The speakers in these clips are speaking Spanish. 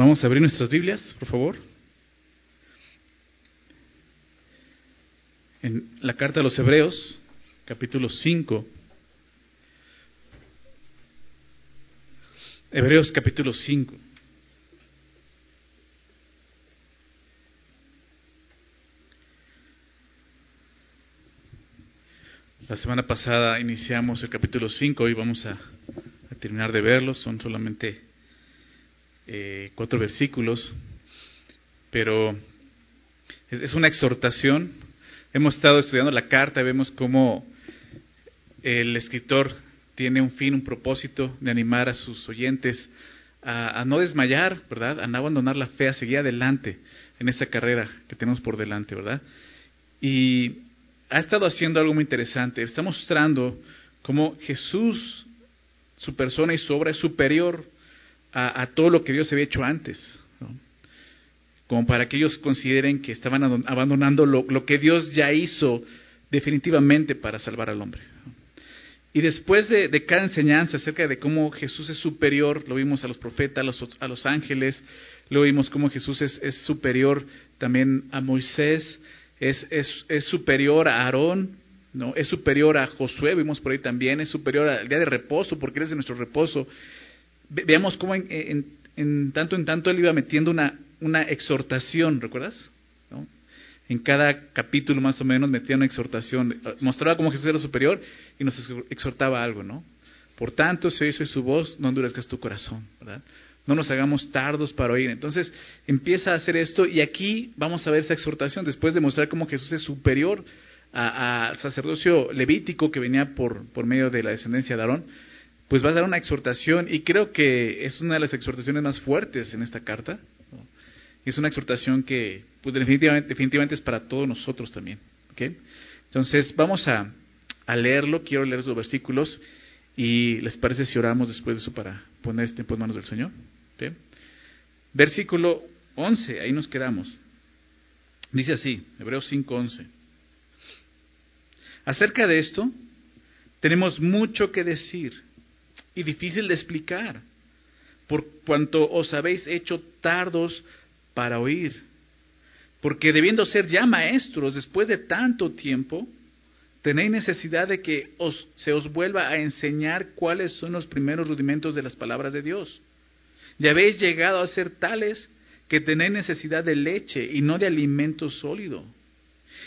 Vamos a abrir nuestras Biblias, por favor. En la carta a los Hebreos, capítulo 5. Hebreos capítulo 5. La semana pasada iniciamos el capítulo 5, hoy vamos a, terminar de verlo, son solamente eh, cuatro versículos, pero es, una exhortación. Hemos estado estudiando la carta, vemos cómo el escritor tiene un fin, un propósito de animar a sus oyentes a, no desmayar, ¿verdad? A no abandonar la fe, a seguir adelante en esta carrera que tenemos por delante, ¿verdad? Y ha estado haciendo algo muy interesante. Está mostrando cómo Jesús, su persona y su obra es superior a, todo lo que Dios había hecho antes. Como para que ellos consideren que estaban abandonando lo, que Dios ya hizo definitivamente para salvar al hombre. Y después de, cada enseñanza acerca de cómo Jesús es superior, lo vimos a los profetas, a los, a los ángeles, lo vimos cómo Jesús es, superior también a Moisés, es, es, es superior a Aarón, ¿no? es superior a Josué, vimos por ahí también, es superior al día de reposo, porque eres de nuestro reposo. Veamos cómo en, en, tanto en tanto él iba metiendo una, una exhortación, ¿recuerdas? En cada capítulo más o menos metía una exhortación, mostraba cómo Jesús era superior y nos exhortaba algo, ¿no? Por tanto, si oye su voz, no endurezcas tu corazón, ¿verdad? no nos hagamos tardos para oír. Entonces empieza a hacer esto y aquí vamos a ver esta exhortación después de mostrar cómo Jesús es superior al sacerdocio levítico que venía por, por medio de la descendencia de Aarón, pues va a dar una exhortación y creo que es una de las exhortaciones más fuertes en esta carta. Es una exhortación que pues definitivamente, definitivamente es para todos nosotros también. Entonces vamos a, leerlo, quiero leer los versículos y les parece si oramos después de eso para poner este tiempo en manos del Señor. Versículo 11, ahí nos quedamos. Dice así, Hebreos 5:11. Acerca de esto, tenemos mucho que decir y difícil de explicar, por cuanto os habéis hecho tardos para oír. Porque debiendo ser ya maestros después de tanto tiempo, tenéis necesidad de que os, se os vuelva a enseñar cuáles son los primeros rudimentos de las palabras de Dios. Ya habéis llegado a ser tales que tenéis necesidad de leche y no de alimento sólido.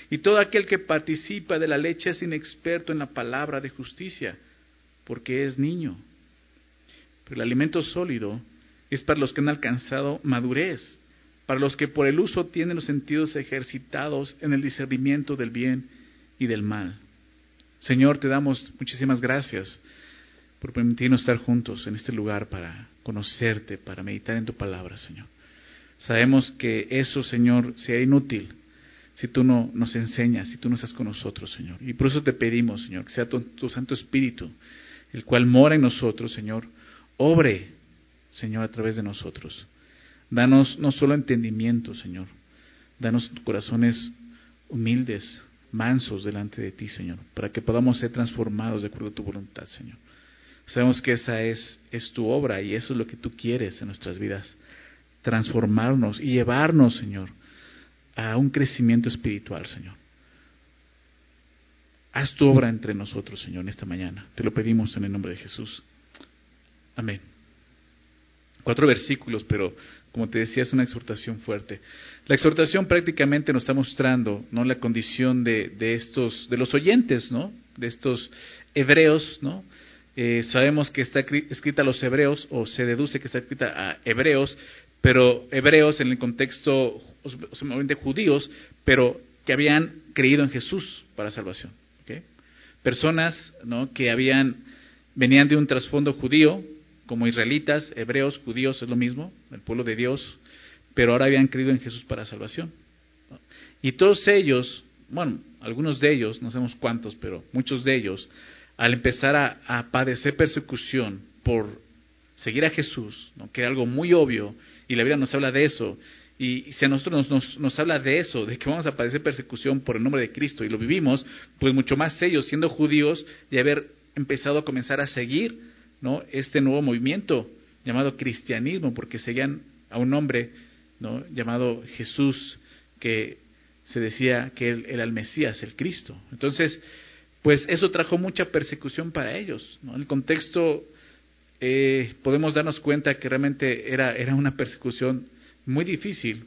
Y todo aquel que participa de la leche es inexperto en la palabra de justicia, porque es niño. Pero el alimento sólido es para los que han alcanzado madurez, para los que por el uso tienen los sentidos ejercitados en el discernimiento del bien y del mal. Señor, te damos muchísimas gracias por permitirnos estar juntos en este lugar para conocerte, para meditar en tu palabra, Señor. Sabemos que eso, Señor, sea inútil si tú no nos enseñas, si tú no estás con nosotros, Señor. Y por eso te pedimos, Señor, que sea tu, tu Santo Espíritu, el cual mora en nosotros, Señor, obre, Señor, a través de nosotros. Danos no solo entendimiento, Señor, danos corazones humildes, mansos delante de ti, Señor, para que podamos ser transformados de acuerdo a tu voluntad, Señor. Sabemos que esa es, es tu obra y eso es lo que tú quieres en nuestras vidas. Transformarnos y llevarnos, Señor, a un crecimiento espiritual, Señor. Haz tu obra entre nosotros, Señor, en esta mañana. Te lo pedimos en el nombre de Jesús. Amén. Cuatro versículos, pero como te decía, es una exhortación fuerte. La exhortación prácticamente nos está mostrando ¿no? la condición de, de estos, de los oyentes, ¿no? de estos hebreos, ¿no? Eh, sabemos que está escrita a los hebreos, o se deduce que está escrita a hebreos, pero hebreos en el contexto, obviamente judíos, pero que habían creído en Jesús para salvación. Personas ¿no? que habían, venían de un trasfondo judío, como israelitas, hebreos, judíos, es lo mismo, el pueblo de Dios, pero ahora habían creído en Jesús para salvación. Y todos ellos, bueno, algunos de ellos, no sabemos cuántos, pero muchos de ellos, al empezar a, padecer persecución por seguir a Jesús, que era algo muy obvio, y la Biblia nos habla de eso, y si a nosotros nos, nos, habla de eso, de que vamos a padecer persecución por el nombre de Cristo, y lo vivimos, pues mucho más ellos, siendo judíos, y haber empezado a comenzar a seguir ¿no? este nuevo movimiento llamado cristianismo, porque seguían a un hombre ¿no? llamado Jesús que se decía que él era el Mesías, el Cristo. Entonces, pues eso trajo mucha persecución para ellos. ¿no? En el contexto eh, podemos darnos cuenta que realmente era, era una persecución muy difícil,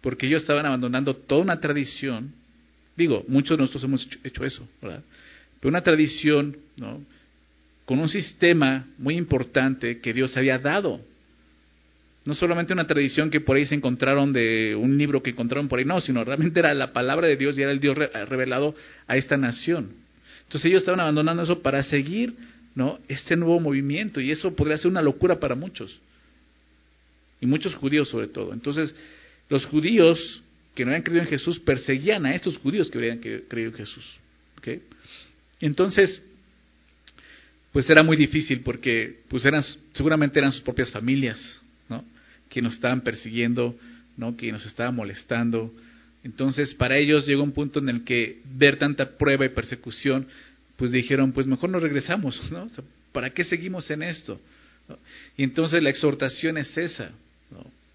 porque ellos estaban abandonando toda una tradición. Digo, muchos de nosotros hemos hecho, eso. Pero una tradición, ¿no? Con un sistema muy importante que Dios había dado. No solamente una tradición que por ahí se encontraron de un libro que encontraron por ahí, no, sino realmente era la palabra de Dios y era el Dios revelado a esta nación. Entonces ellos estaban abandonando eso para seguir ¿no? este nuevo movimiento y eso podría ser una locura para muchos. Y muchos judíos sobre todo. Entonces, los judíos que no habían creído en Jesús perseguían a estos judíos que habían creído en Jesús. Entonces, pues era muy difícil porque pues eran, seguramente eran sus propias familias, ¿no? Que nos estaban persiguiendo, ¿no? Que nos estaban molestando. Entonces, para ellos llegó un punto en el que ver tanta prueba y persecución, pues dijeron, pues mejor nos regresamos, ¿no? ¿Para qué seguimos en esto? Y entonces la exhortación es esa.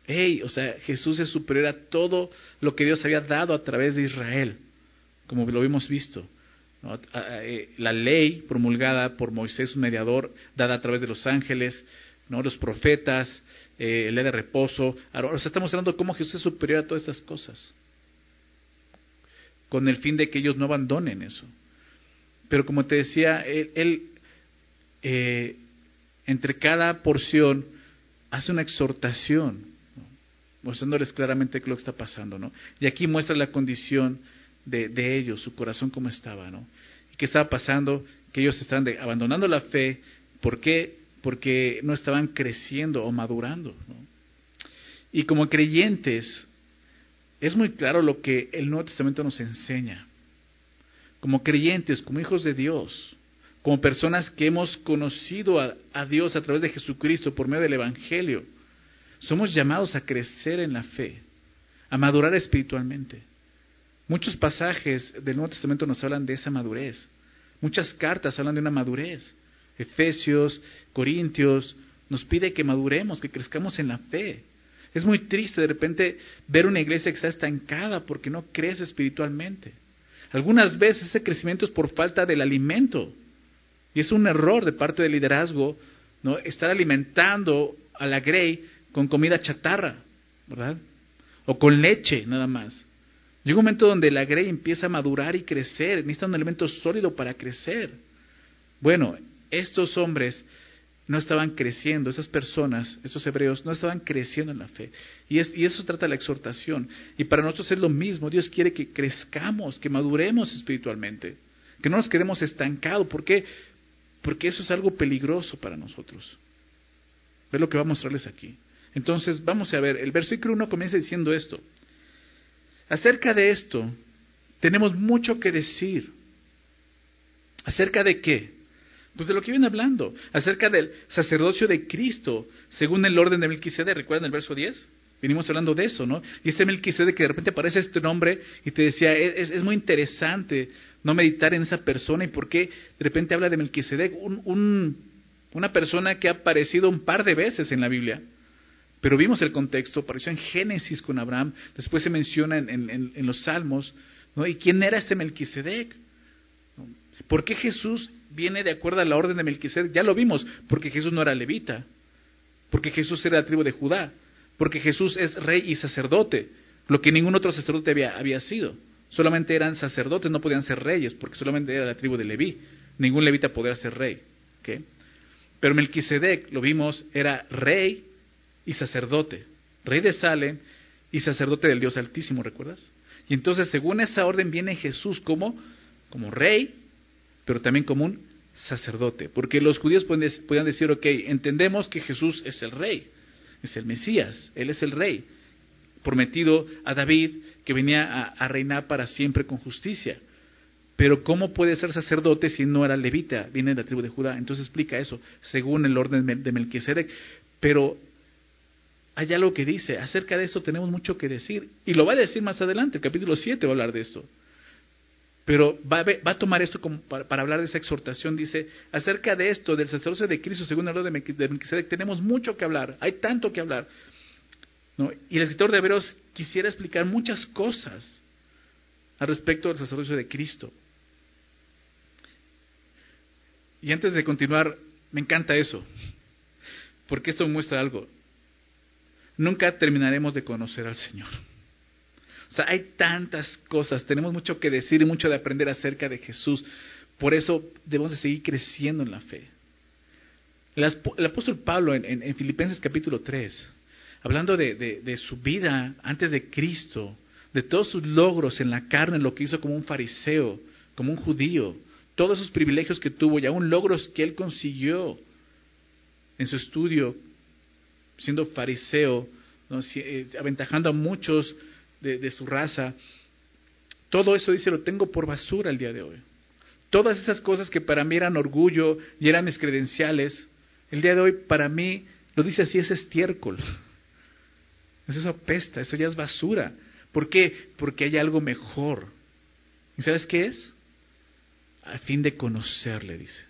Hey, o sea, Jesús es superior a todo lo que Dios había dado a través de Israel, como lo hemos visto. Eh, la ley promulgada por Moisés, mediador, dada a través de los ángeles, ¿no? los profetas, eh, ley de reposo. O sea, estamos hablando cómo Jesús es superior a todas estas cosas, con el fin de que ellos no abandonen eso. Pero como te decía, él, eh, entre cada porción hace una exhortación mostrándoles claramente qué lo que está pasando, ¿no? Y aquí muestra la condición de, ellos, su corazón cómo estaba, ¿no? Y qué estaba pasando, que ellos estaban abandonando la fe, ¿por qué? Porque no estaban creciendo o madurando, ¿no? Y como creyentes, es muy claro lo que el Nuevo Testamento nos enseña. Como creyentes, como hijos de Dios, como personas que hemos conocido a Dios a través de Jesucristo por medio del Evangelio, somos llamados a crecer en la fe, a madurar espiritualmente. Muchos pasajes del Nuevo Testamento nos hablan de esa madurez. Muchas cartas hablan de una madurez. Efesios, Corintios, nos pide que maduremos, que crezcamos en la fe. Es muy triste de repente ver una iglesia que está estancada porque no crece espiritualmente. Algunas veces ese crecimiento es por falta del alimento. Y es un error de parte del liderazgo ¿no? estar alimentando a la Grey con comida chatarra, ¿verdad? O con leche nada más. Llega un momento donde la grey empieza a madurar y crecer, necesita un elemento sólido para crecer. Bueno, estos hombres no estaban creciendo, esas personas, esos hebreos, no estaban creciendo en la fe. Y, es, eso trata la exhortación. Y para nosotros es lo mismo, Dios quiere que crezcamos, que maduremos espiritualmente, que no nos quedemos estancados. ¿Por qué? Porque eso es algo peligroso para nosotros. Ve lo que va a mostrarles aquí. Entonces, vamos a ver, el versículo 1 comienza diciendo esto. Acerca de esto, tenemos mucho que decir. ¿Acerca de qué? Pues de lo que viene hablando, acerca del sacerdocio de Cristo, según el orden de Melquisedec. ¿Recuerdan el verso 10? Venimos hablando de eso, ¿no? Y este Melquisedec que de repente aparece este nombre y te decía, es, muy interesante no meditar en esa persona y por qué de repente habla de Melquisedec, un, una persona que ha aparecido un par de veces en la Biblia pero vimos el contexto, apareció en Génesis con Abraham, después se menciona en, los Salmos, ¿no? ¿Y quién era este Melquisedec? ¿Por qué Jesús viene de acuerdo a la orden de Melquisedec? Ya lo vimos, porque Jesús no era levita, porque Jesús era de la tribu de Judá, porque Jesús es rey y sacerdote, lo que ningún otro sacerdote había, sido. Solamente eran sacerdotes, no podían ser reyes, porque solamente era la tribu de Leví. Ningún levita podía ser rey. Pero Melquisedec, lo vimos, era rey y sacerdote, rey de Salem y sacerdote del Dios Altísimo, ¿recuerdas? Y entonces, según esa orden, viene Jesús como, como rey, pero también como un sacerdote. Porque los judíos podían decir, ok, entendemos que Jesús es el rey, es el Mesías, Él es el rey, prometido a David, que venía a, a reinar para siempre con justicia. Pero ¿cómo puede ser sacerdote si no era levita? Viene de la tribu de Judá. Entonces explica eso, según el orden de Melquisedec. Pero hay algo que dice, acerca de esto tenemos mucho que decir. Y lo va a decir más adelante, el capítulo 7 va a hablar de esto. Pero va a, tomar esto como para, hablar de esa exhortación. Dice, acerca de esto, del sacerdocio de Cristo, según el orden de Melquisedec, tenemos mucho que hablar. Hay tanto que hablar. Y el escritor de Hebreos quisiera explicar muchas cosas al respecto del sacerdocio de Cristo. Y antes de continuar, me encanta eso, porque esto muestra algo. Nunca terminaremos de conocer al Señor. O sea, hay tantas cosas, tenemos mucho que decir y mucho de aprender acerca de Jesús. Por eso debemos de seguir creciendo en la fe. El, apóstol Pablo en, Filipenses capítulo 3, hablando de, su vida antes de Cristo, de todos sus logros en la carne, lo que hizo como un fariseo, como un judío, todos esos privilegios que tuvo y aún logros que él consiguió en su estudio, siendo fariseo, eh, aventajando a muchos de, su raza. Todo eso dice, lo tengo por basura el día de hoy. Todas esas cosas que para mí eran orgullo y eran mis credenciales, el día de hoy para mí, lo dice así, es estiércol. Es eso apesta, eso ya es basura. ¿Por qué? Porque hay algo mejor. ¿Y sabes qué es? Al fin de conocerle, dice.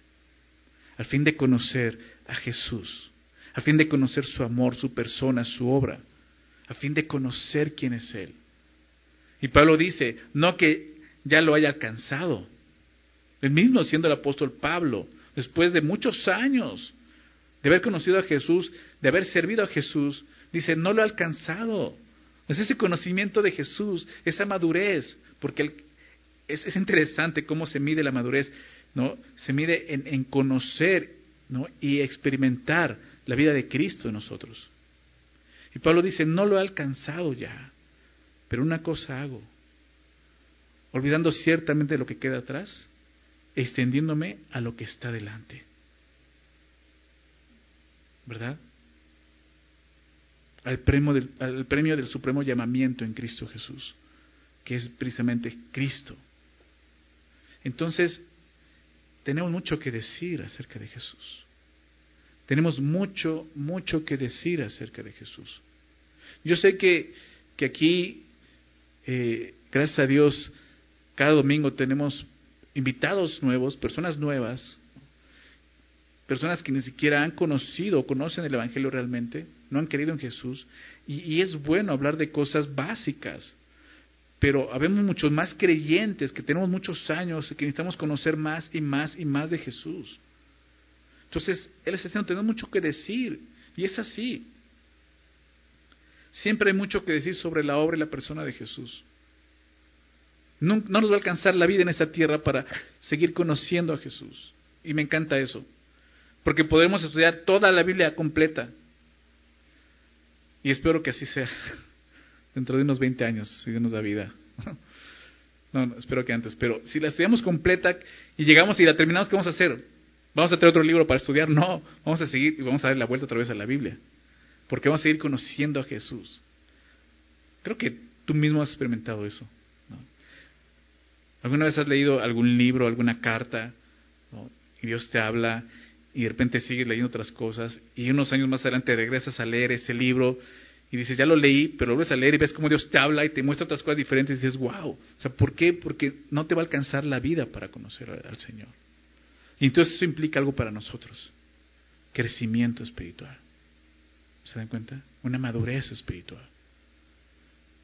Al fin de conocer a Jesús. Al fin de conocer su amor, su persona, su obra. A fin de conocer quién es Él. Y Pablo dice, no que ya lo haya alcanzado. El mismo siendo el apóstol Pablo, después de muchos años de haber conocido a Jesús, de haber servido a Jesús, dice, no lo ha alcanzado. Es ese conocimiento de Jesús, esa madurez, porque es, interesante cómo se mide la madurez, ¿no? Se mide en, en conocer ¿no? y experimentar la vida de Cristo en nosotros. Y Pablo dice, no lo he alcanzado ya, pero una cosa hago, olvidando ciertamente lo que queda atrás, extendiéndome a lo que está delante. ¿verdad? Al premio, del, al premio del supremo llamamiento en Cristo Jesús, que es precisamente Cristo. Entonces, tenemos mucho que decir acerca de Jesús. Tenemos mucho, mucho que decir acerca de Jesús. Yo sé que, que aquí, eh, gracias a Dios, cada domingo tenemos invitados nuevos, personas nuevas, personas que ni siquiera han conocido o conocen el Evangelio realmente, no han querido en Jesús, y, es bueno hablar de cosas básicas, pero habemos muchos más creyentes que tenemos muchos años y que necesitamos conocer más y más y más de Jesús. Entonces, Él está diciendo, tenemos mucho que decir, y es así. Siempre hay mucho que decir sobre la obra y la persona de Jesús. No, no nos va a alcanzar la vida en esta tierra para seguir conociendo a Jesús. Y me encanta eso porque podemos estudiar toda la Biblia completa. Y espero que así sea, dentro de unos 20 años, si Dios nos da vida. No, espero que antes, pero si la estudiamos completa y llegamos y la terminamos, ¿qué vamos a hacer? ¿Vamos a tener otro libro para estudiar? No, vamos a seguir y vamos a dar la vuelta otra vez a la Biblia, porque vamos a seguir conociendo a Jesús. Creo que tú mismo has experimentado eso. ¿Alguna vez has leído algún libro, alguna carta, y Dios te habla y de repente sigues leyendo otras cosas y unos años más adelante regresas a leer ese libro y dices, ya lo leí, pero lo vuelves a leer y ves cómo Dios te habla y te muestra otras cosas diferentes y dices, wow, o sea, ¿por qué? Porque no te va a alcanzar la vida para conocer al Señor. Y entonces eso implica algo para nosotros, crecimiento espiritual. ¿Se dan cuenta? Una madurez espiritual.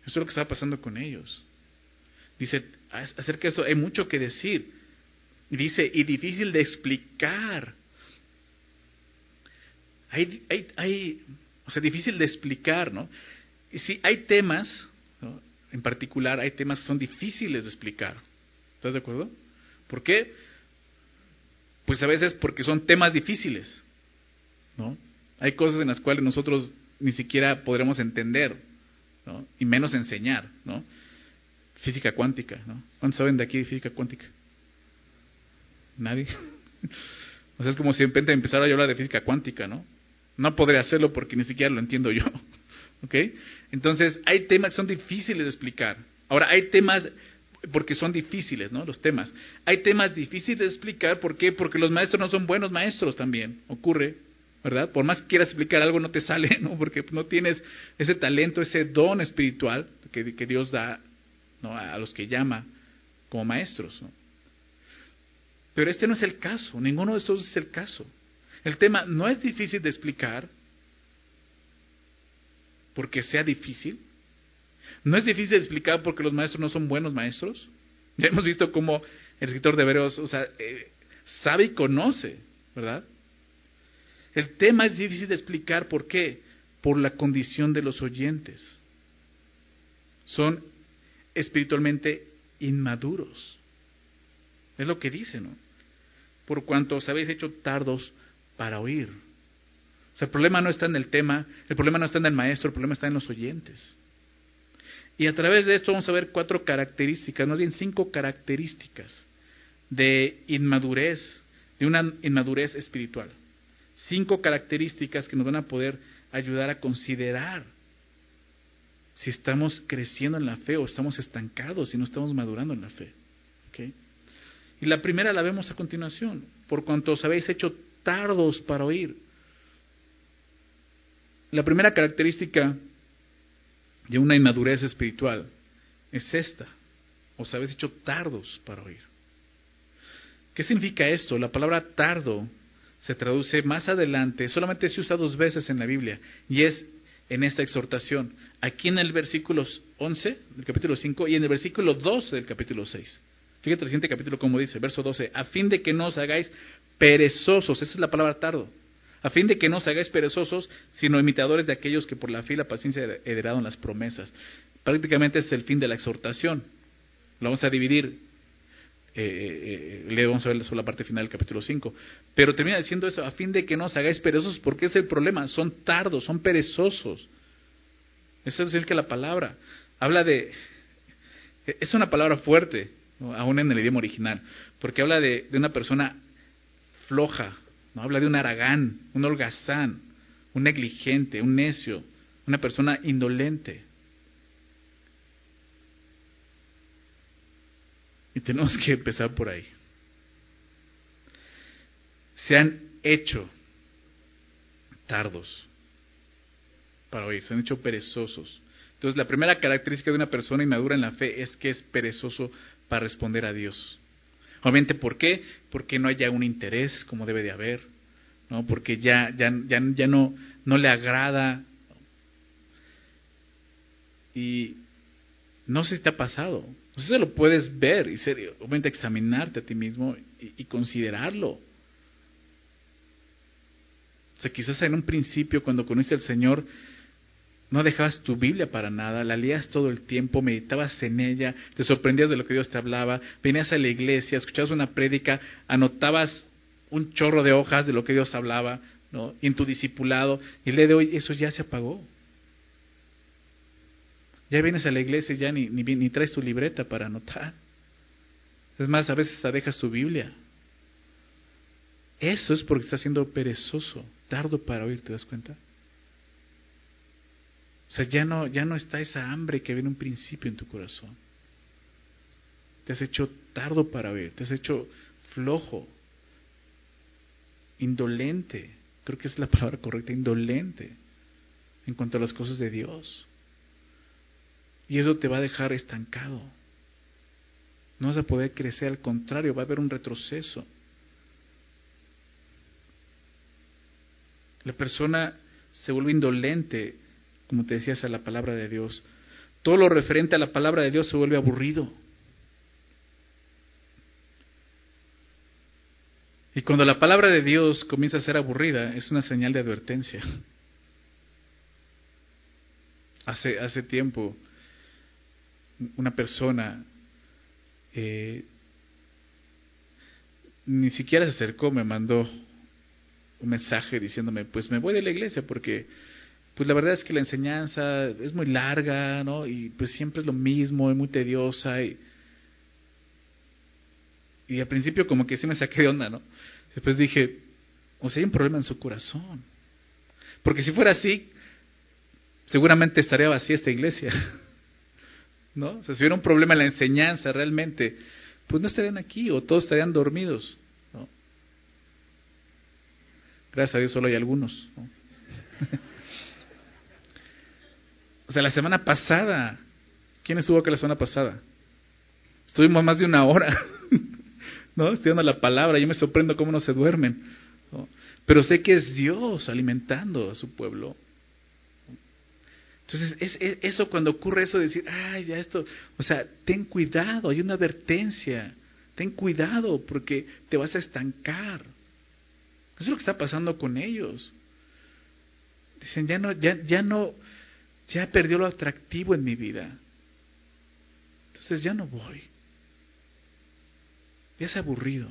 Eso es lo que está pasando con ellos. Dice, acerca de eso hay mucho que decir. Dice, y difícil de explicar hay, hay, hay, o sea, difícil de explicar, ¿no? Y sí, hay temas, en particular, hay temas que son difíciles de explicar. ¿Estás de acuerdo? ¿Por qué? Pues a veces porque son temas difíciles, ¿no? Hay cosas en las cuales nosotros ni siquiera podremos entender, ¿no? Y menos enseñar, ¿no? Física cuántica, ¿no? ¿Cuántos saben de aquí de física cuántica? ¿Nadie? O sea, es como si de repente empezara a hablar de física cuántica, ¿no? No podré hacerlo porque ni siquiera lo entiendo yo. ¿Ok? Entonces, hay temas que son difíciles de explicar. Ahora, hay temas, porque son difíciles, ¿no? Los temas. Hay temas difíciles de explicar, ¿por qué? Porque los maestros no son buenos maestros también. Ocurre, ¿verdad? Por más que quieras explicar algo, no te sale, ¿no? Porque no tienes ese talento, ese don espiritual que, Dios da ¿no? a los que llama como maestros, ¿no? Pero este no es el caso, ninguno de estos es el caso. El tema no es difícil de explicar, porque sea difícil. No es difícil de explicar porque los maestros no son buenos maestros. Ya hemos visto cómo el escritor de Hebreos, o sea, eh, sabe y conoce, ¿verdad? El tema es difícil de explicar, ¿por qué? Por la condición de los oyentes. Son espiritualmente inmaduros. Es lo que dice, ¿no? Por cuanto os habéis hecho tardos para oír. O sea, el problema no está en el tema, el problema no está en el maestro, el problema está en los oyentes. Y a través de esto vamos a ver cuatro características, más bien cinco características de inmadurez, de una inmadurez espiritual. Cinco características que nos van a poder ayudar a considerar si estamos creciendo en la fe o estamos estancados, si no estamos madurando en la fe. Y la primera la vemos a continuación, por cuanto os habéis hecho tardos para oír. La primera característica de una inmadurez espiritual es esta, os habéis hecho tardos para oír. ¿Qué significa esto? La palabra tardo se traduce más adelante, solamente se usa dos veces en la Biblia, y es en esta exhortación, aquí en el versículo 11 del capítulo 5 y en el versículo 12 del capítulo 6. Fíjate el siguiente capítulo como dice, verso 12, a fin de que no os hagáis perezosos, esa es la palabra tardo, a fin de que no os hagáis perezosos, sino imitadores de aquellos que por la fe y la paciencia heredaron las promesas. Prácticamente es el fin de la exhortación. Lo vamos a dividir. Eh, eh, eh le vamos a ver la parte final del capítulo 5. Pero termina diciendo eso, a fin de que no os hagáis perezosos, porque es el problema. Son tardos, son perezosos. Eso es decir que la palabra habla de... Es una palabra fuerte, aún en el idioma original, porque habla de, de una persona floja, ¿no? habla de un aragán, un holgazán, un negligente, un necio, una persona indolente. Y tenemos que empezar por ahí. Se han hecho tardos para oír, se han hecho perezosos. Entonces, la primera característica de una persona inmadura en la fe es que es perezoso para responder a Dios. Obviamente, ¿por qué? Porque no haya un interés como debe de haber, ¿no? Porque ya, ya, ya, ya no, no le agrada. Y no sé si te ha pasado. No si lo puedes ver y ser, obviamente examinarte a ti mismo y, y considerarlo. O sea, quizás en un principio, cuando conociste al Señor, no dejabas tu Biblia para nada, la leías todo el tiempo, meditabas en ella, te sorprendías de lo que Dios te hablaba, venías a la iglesia, escuchabas una prédica, anotabas un chorro de hojas de lo que Dios hablaba, ¿no? En tu discipulado, y el día de hoy eso ya se apagó. Ya vienes a la iglesia y ya ni, ni, ni traes tu libreta para anotar. Es más, a veces dejas tu Biblia. Eso es porque estás siendo perezoso, tardo para oír, ¿te das cuenta? O sea, ya no, ya no está esa hambre que había en un principio en tu corazón. Te has hecho tardo para ver, te has hecho flojo, indolente, creo que es la palabra correcta, indolente en cuanto a las cosas de Dios. Y eso te va a dejar estancado. No vas a poder crecer, al contrario, va a haber un retroceso. La persona se vuelve indolente como te decías, a la palabra de Dios. Todo lo referente a la palabra de Dios se vuelve aburrido. Y cuando la palabra de Dios comienza a ser aburrida, es una señal de advertencia. Hace, hace tiempo, una persona eh, ni siquiera se acercó, me mandó un mensaje diciéndome, pues me voy de la iglesia porque pues la verdad es que la enseñanza es muy larga, ¿no? Y pues siempre es lo mismo, es muy tediosa y, y al principio como que sí me saqué de onda, ¿no? Después dije, o sea, hay un problema en su corazón. Porque si fuera así, seguramente estaría vacía esta iglesia. ¿No? O sea, si hubiera un problema en la enseñanza realmente, pues no estarían aquí o todos estarían dormidos. ¿no? Gracias a Dios solo hay algunos. ¿no? O sea, la semana pasada, ¿quién estuvo acá la semana pasada? Estuvimos más de una hora, ¿no? Estudiando la palabra, yo me sorprendo cómo no se duermen. Pero sé que es Dios alimentando a su pueblo. Entonces, es, eso cuando ocurre eso de decir, ay, ya esto, o sea, ten cuidado, hay una advertencia, ten cuidado porque te vas a estancar. Eso es lo que está pasando con ellos. Dicen, ya no, ya, ya no, ya perdió lo atractivo en mi vida. Entonces ya no voy. Ya es aburrido.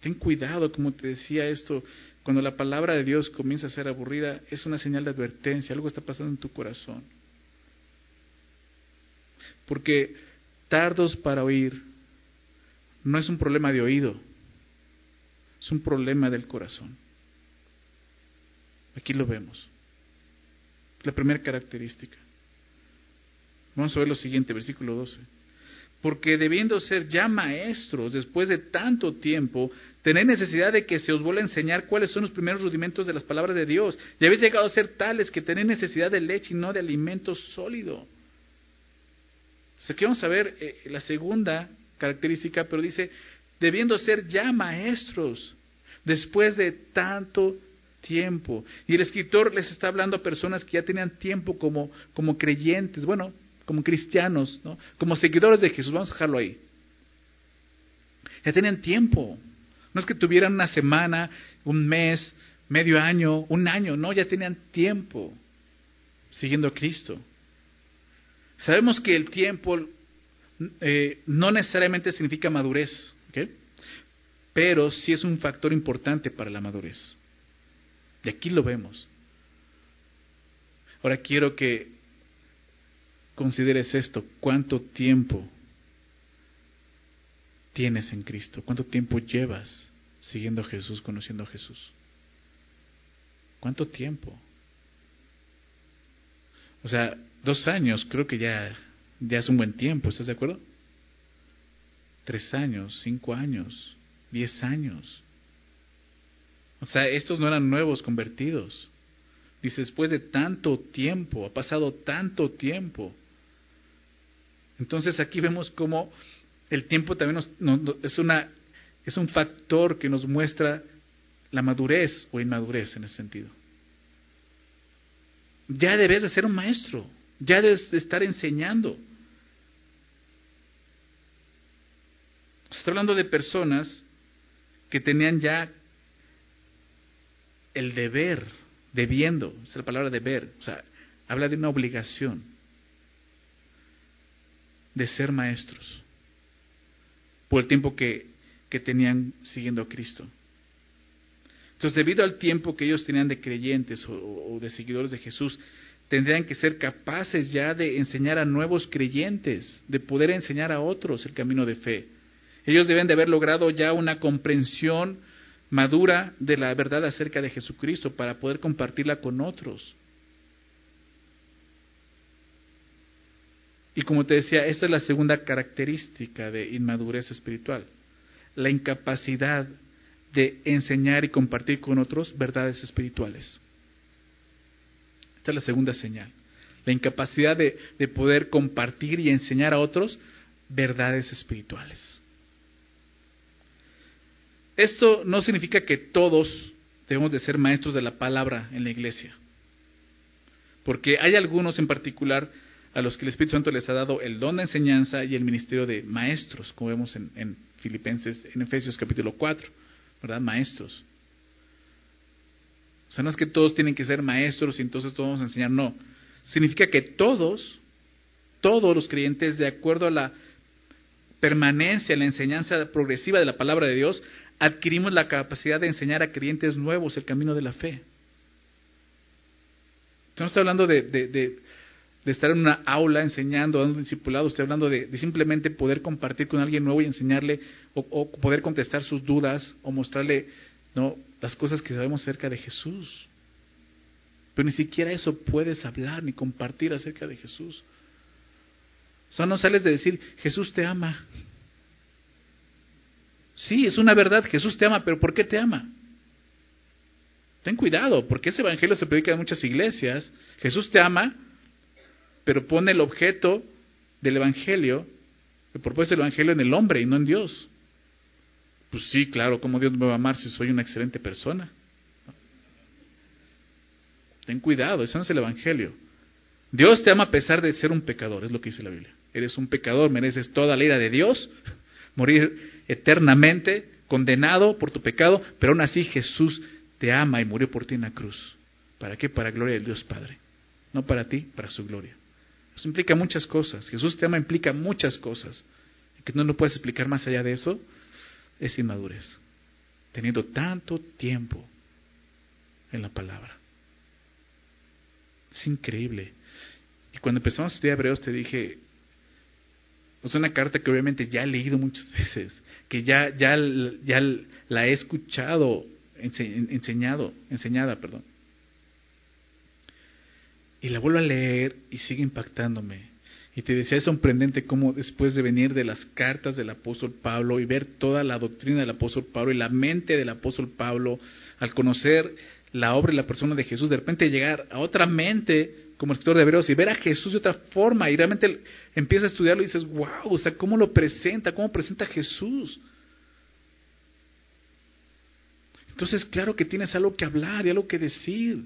Ten cuidado, como te decía esto, cuando la palabra de Dios comienza a ser aburrida, es una señal de advertencia, algo está pasando en tu corazón. Porque tardos para oír no es un problema de oído, es un problema del corazón. Aquí lo vemos. La primera característica. Vamos a ver lo siguiente, versículo 12 porque debiendo ser ya maestros después de tanto tiempo, tenéis necesidad de que se os vuelva a enseñar cuáles son los primeros rudimentos de las palabras de Dios. Y habéis llegado a ser tales que tenéis necesidad de leche y no de alimento sólido. O aquí vamos a ver eh, la segunda característica, pero dice, debiendo ser ya maestros después de tanto tiempo. Y el escritor les está hablando a personas que ya tenían tiempo como, como creyentes. Bueno, como cristianos, ¿no? como seguidores de Jesús, vamos a dejarlo ahí. Ya tenían tiempo. No es que tuvieran una semana, un mes, medio año, un año, no, ya tenían tiempo siguiendo a Cristo. Sabemos que el tiempo eh, no necesariamente significa madurez, pero sí es un factor importante para la madurez. Y aquí lo vemos. Ahora quiero que consideres esto, cuánto tiempo tienes en Cristo, cuánto tiempo llevas siguiendo a Jesús, conociendo a Jesús. ¿Cuánto tiempo? O sea, dos años creo que ya, ya es un buen tiempo, ¿estás de acuerdo? Tres años, cinco años, diez años. O sea, estos no eran nuevos convertidos. Dice, después de tanto tiempo, ha pasado tanto tiempo. Entonces aquí vemos cómo el tiempo también es, una, es un factor que nos muestra la madurez o inmadurez en ese sentido. Ya debes de ser un maestro, ya debes de estar enseñando. Se está hablando de personas que tenían ya el deber, debiendo, es la palabra deber, o sea, habla de una obligación de ser maestros por el tiempo que, que tenían siguiendo a Cristo. Entonces, debido al tiempo que ellos tenían de creyentes o, de seguidores de Jesús, tendrían que ser capaces ya de enseñar a nuevos creyentes, de poder enseñar a otros el camino de fe. Ellos deben de haber logrado ya una comprensión madura de la verdad acerca de Jesucristo para poder compartirla con otros. Y como te decía, esta es la segunda característica de inmadurez espiritual, la incapacidad de enseñar y compartir con otros verdades espirituales. Esta es la segunda señal, la incapacidad de, de poder compartir y enseñar a otros verdades espirituales. Esto no significa que todos debemos de ser maestros de la palabra en la iglesia, porque hay algunos en particular a los que el Espíritu Santo les ha dado el don de enseñanza y el ministerio de maestros, como vemos en, Filipenses, en Efesios capítulo 4, ¿verdad? Maestros. O sea, no es que todos tienen que ser maestros y entonces todos vamos a enseñar, no. Significa que todos, todos los creyentes, de acuerdo a la permanencia, la enseñanza progresiva de la palabra de Dios, adquirimos la capacidad de enseñar a creyentes nuevos el camino de la fe. Entonces, está hablando de, estar en una aula enseñando, dando discipulado, estoy hablando de, simplemente poder compartir con alguien nuevo y enseñarle o, poder contestar sus dudas o mostrarle ¿no? las cosas que sabemos acerca de Jesús. Pero ni siquiera eso puedes hablar ni compartir acerca de Jesús. O sea, no sales de decir, Jesús te ama. Sí, es una verdad, Jesús te ama, pero ¿por qué te ama? Ten cuidado, porque ese evangelio se predica en muchas iglesias. Jesús te ama, pero pone el objeto del Evangelio, el propósito del Evangelio en el hombre y no en Dios. Pues sí, claro, ¿cómo Dios me va a amar si soy una excelente persona? Ten cuidado, eso no es el Evangelio. Dios te ama a pesar de ser un pecador, es lo que dice la Biblia. Eres un pecador, mereces toda la ira de Dios, morir eternamente, condenado por tu pecado, pero aún así Jesús te ama y murió por ti en la cruz. ¿Para qué? Para gloria del Dios Padre. No para ti, para su gloria. Eso implica muchas cosas. Jesús te ama implica muchas cosas. Y que no lo puedes explicar más allá de eso, es inmadurez. Teniendo tanto tiempo en la palabra. Es increíble. Y cuando empezamos a estudiar Hebreos te dije, es una carta que obviamente ya he leído muchas veces, que ya, ya, ya la he escuchado, enseñado, enseñada, perdón. Y la vuelvo a leer y sigue impactándome. Y te decía, es sorprendente cómo después de venir de las cartas del apóstol Pablo y ver toda la doctrina del apóstol Pablo y la mente del apóstol Pablo, al conocer la obra y la persona de Jesús, de repente llegar a otra mente como escritor de Hebreos y ver a Jesús de otra forma y realmente empieza a estudiarlo y dices, wow, o sea, ¿cómo lo presenta? ¿Cómo presenta a Jesús? Entonces, claro que tienes algo que hablar y algo que decir.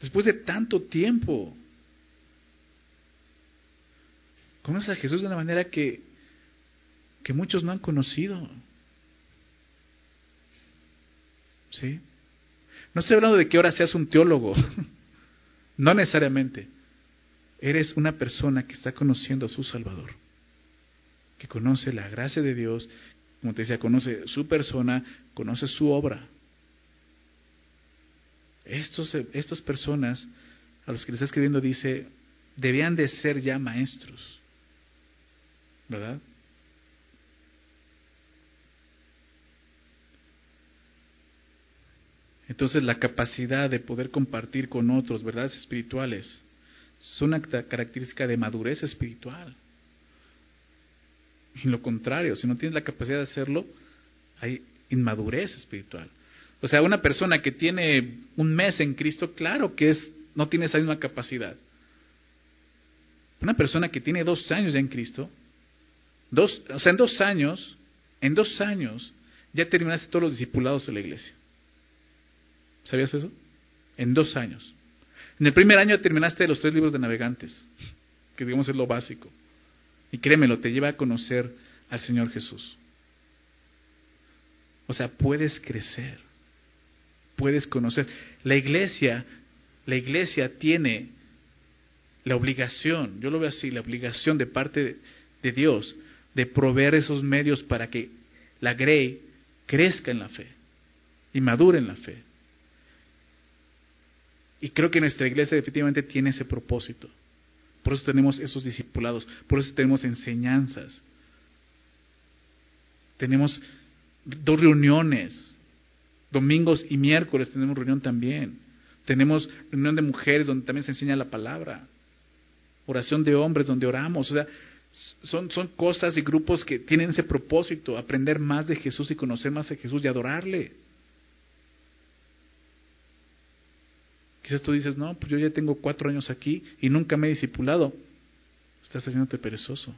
Después de tanto tiempo. Conoces a Jesús de una manera que, que muchos no han conocido. ¿Sí? No estoy hablando de que ahora seas un teólogo. No necesariamente. Eres una persona que está conociendo a su Salvador, que conoce la gracia de Dios, como te decía, conoce su persona, conoce su obra. Estos, estas personas a los que le está escribiendo dice, debían de ser ya maestros, ¿verdad? Entonces la capacidad de poder compartir con otros verdades espirituales es una característica de madurez espiritual. Y lo contrario, si no tienes la capacidad de hacerlo, hay inmadurez espiritual. O sea, una persona que tiene un mes en Cristo, claro que es, no tiene esa misma capacidad. Una persona que tiene dos años ya en Cristo, dos, o sea, en dos años, en dos años ya terminaste todos los discipulados de la iglesia. ¿Sabías eso? En dos años. En el primer año terminaste los tres libros de navegantes, que digamos es lo básico. Y créemelo, te lleva a conocer al Señor Jesús. O sea, puedes crecer, puedes conocer. La iglesia, la iglesia tiene la obligación, yo lo veo así, la obligación de parte de Dios de proveer esos medios para que la Grey crezca en la fe y madure en la fe. Y creo que nuestra iglesia definitivamente tiene ese propósito. Por eso tenemos esos discipulados, por eso tenemos enseñanzas. Tenemos dos reuniones, domingos y miércoles tenemos reunión también. Tenemos reunión de mujeres donde también se enseña la palabra. Oración de hombres donde oramos. O sea, son, son cosas y grupos que tienen ese propósito, aprender más de Jesús y conocer más a Jesús y adorarle. Quizás tú dices, no, pues yo ya tengo cuatro años aquí y nunca me he discipulado. Estás haciéndote perezoso.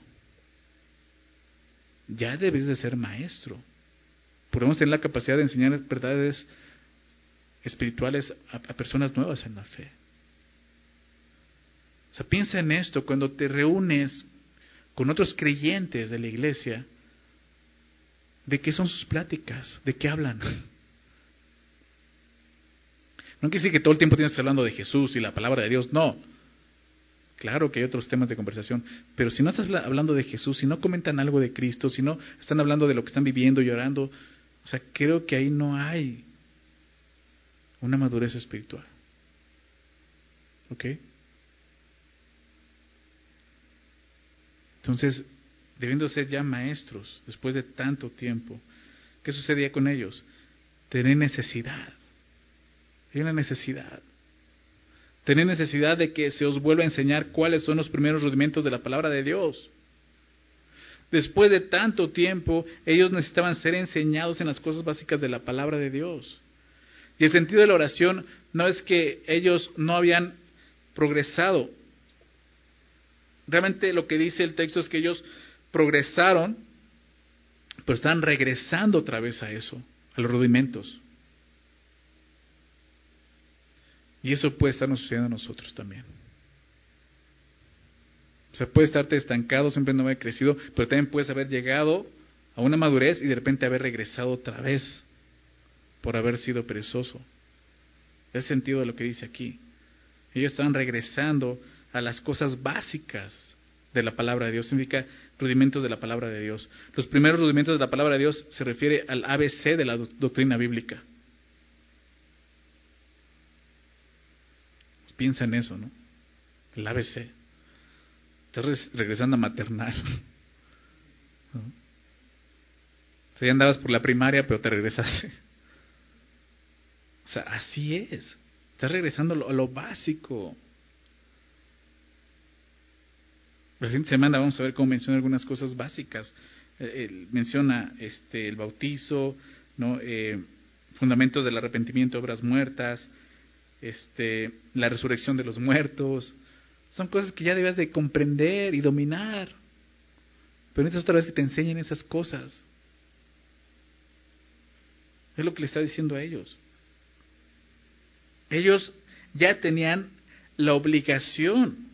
Ya debes de ser maestro. Podemos tener la capacidad de enseñar verdades espirituales a, personas nuevas en la fe. O sea, piensa en esto cuando te reúnes con otros creyentes de la iglesia. ¿De qué son sus pláticas? ¿De qué hablan? No quiere decir que todo el tiempo tienes que hablando de Jesús y la palabra de Dios, no. Claro que hay otros temas de conversación, pero si no estás hablando de Jesús, si no comentan algo de Cristo, si no están hablando de lo que están viviendo, llorando, o sea, creo que ahí no hay una madurez espiritual. ¿Ok? Entonces, debiendo ser ya maestros después de tanto tiempo, ¿qué sucedía con ellos? Tener necesidad hay una necesidad. Tener necesidad de que se os vuelva a enseñar cuáles son los primeros rudimentos de la palabra de Dios. Después de tanto tiempo, ellos necesitaban ser enseñados en las cosas básicas de la palabra de Dios. Y el sentido de la oración no es que ellos no habían progresado. Realmente lo que dice el texto es que ellos progresaron, pero están regresando otra vez a eso, a los rudimentos. Y eso puede estarnos sucediendo a nosotros también. sea, puede estarte estancado, siempre no haber crecido, pero también puedes haber llegado a una madurez y de repente haber regresado otra vez por haber sido perezoso. Es sentido de lo que dice aquí. Ellos estaban regresando a las cosas básicas de la palabra de Dios, significa rudimentos de la palabra de Dios. Los primeros rudimentos de la palabra de Dios se refiere al ABC de la doctrina bíblica. Piensa en eso, ¿no? El ABC. Estás regresando a maternal. ¿No? O ya andabas por la primaria, pero te regresaste. O sea, así es. Estás regresando a lo, básico. La siguiente semana vamos a ver cómo menciona algunas cosas básicas. Eh, menciona este, el bautizo, ¿no? Eh, fundamentos del arrepentimiento, obras muertas, este, la resurrección de los muertos. Son cosas que ya debes de comprender y dominar. Pero necesitas otra vez que te enseñen esas cosas. Es lo que le está diciendo a ellos. Ellos ya tenían la obligación,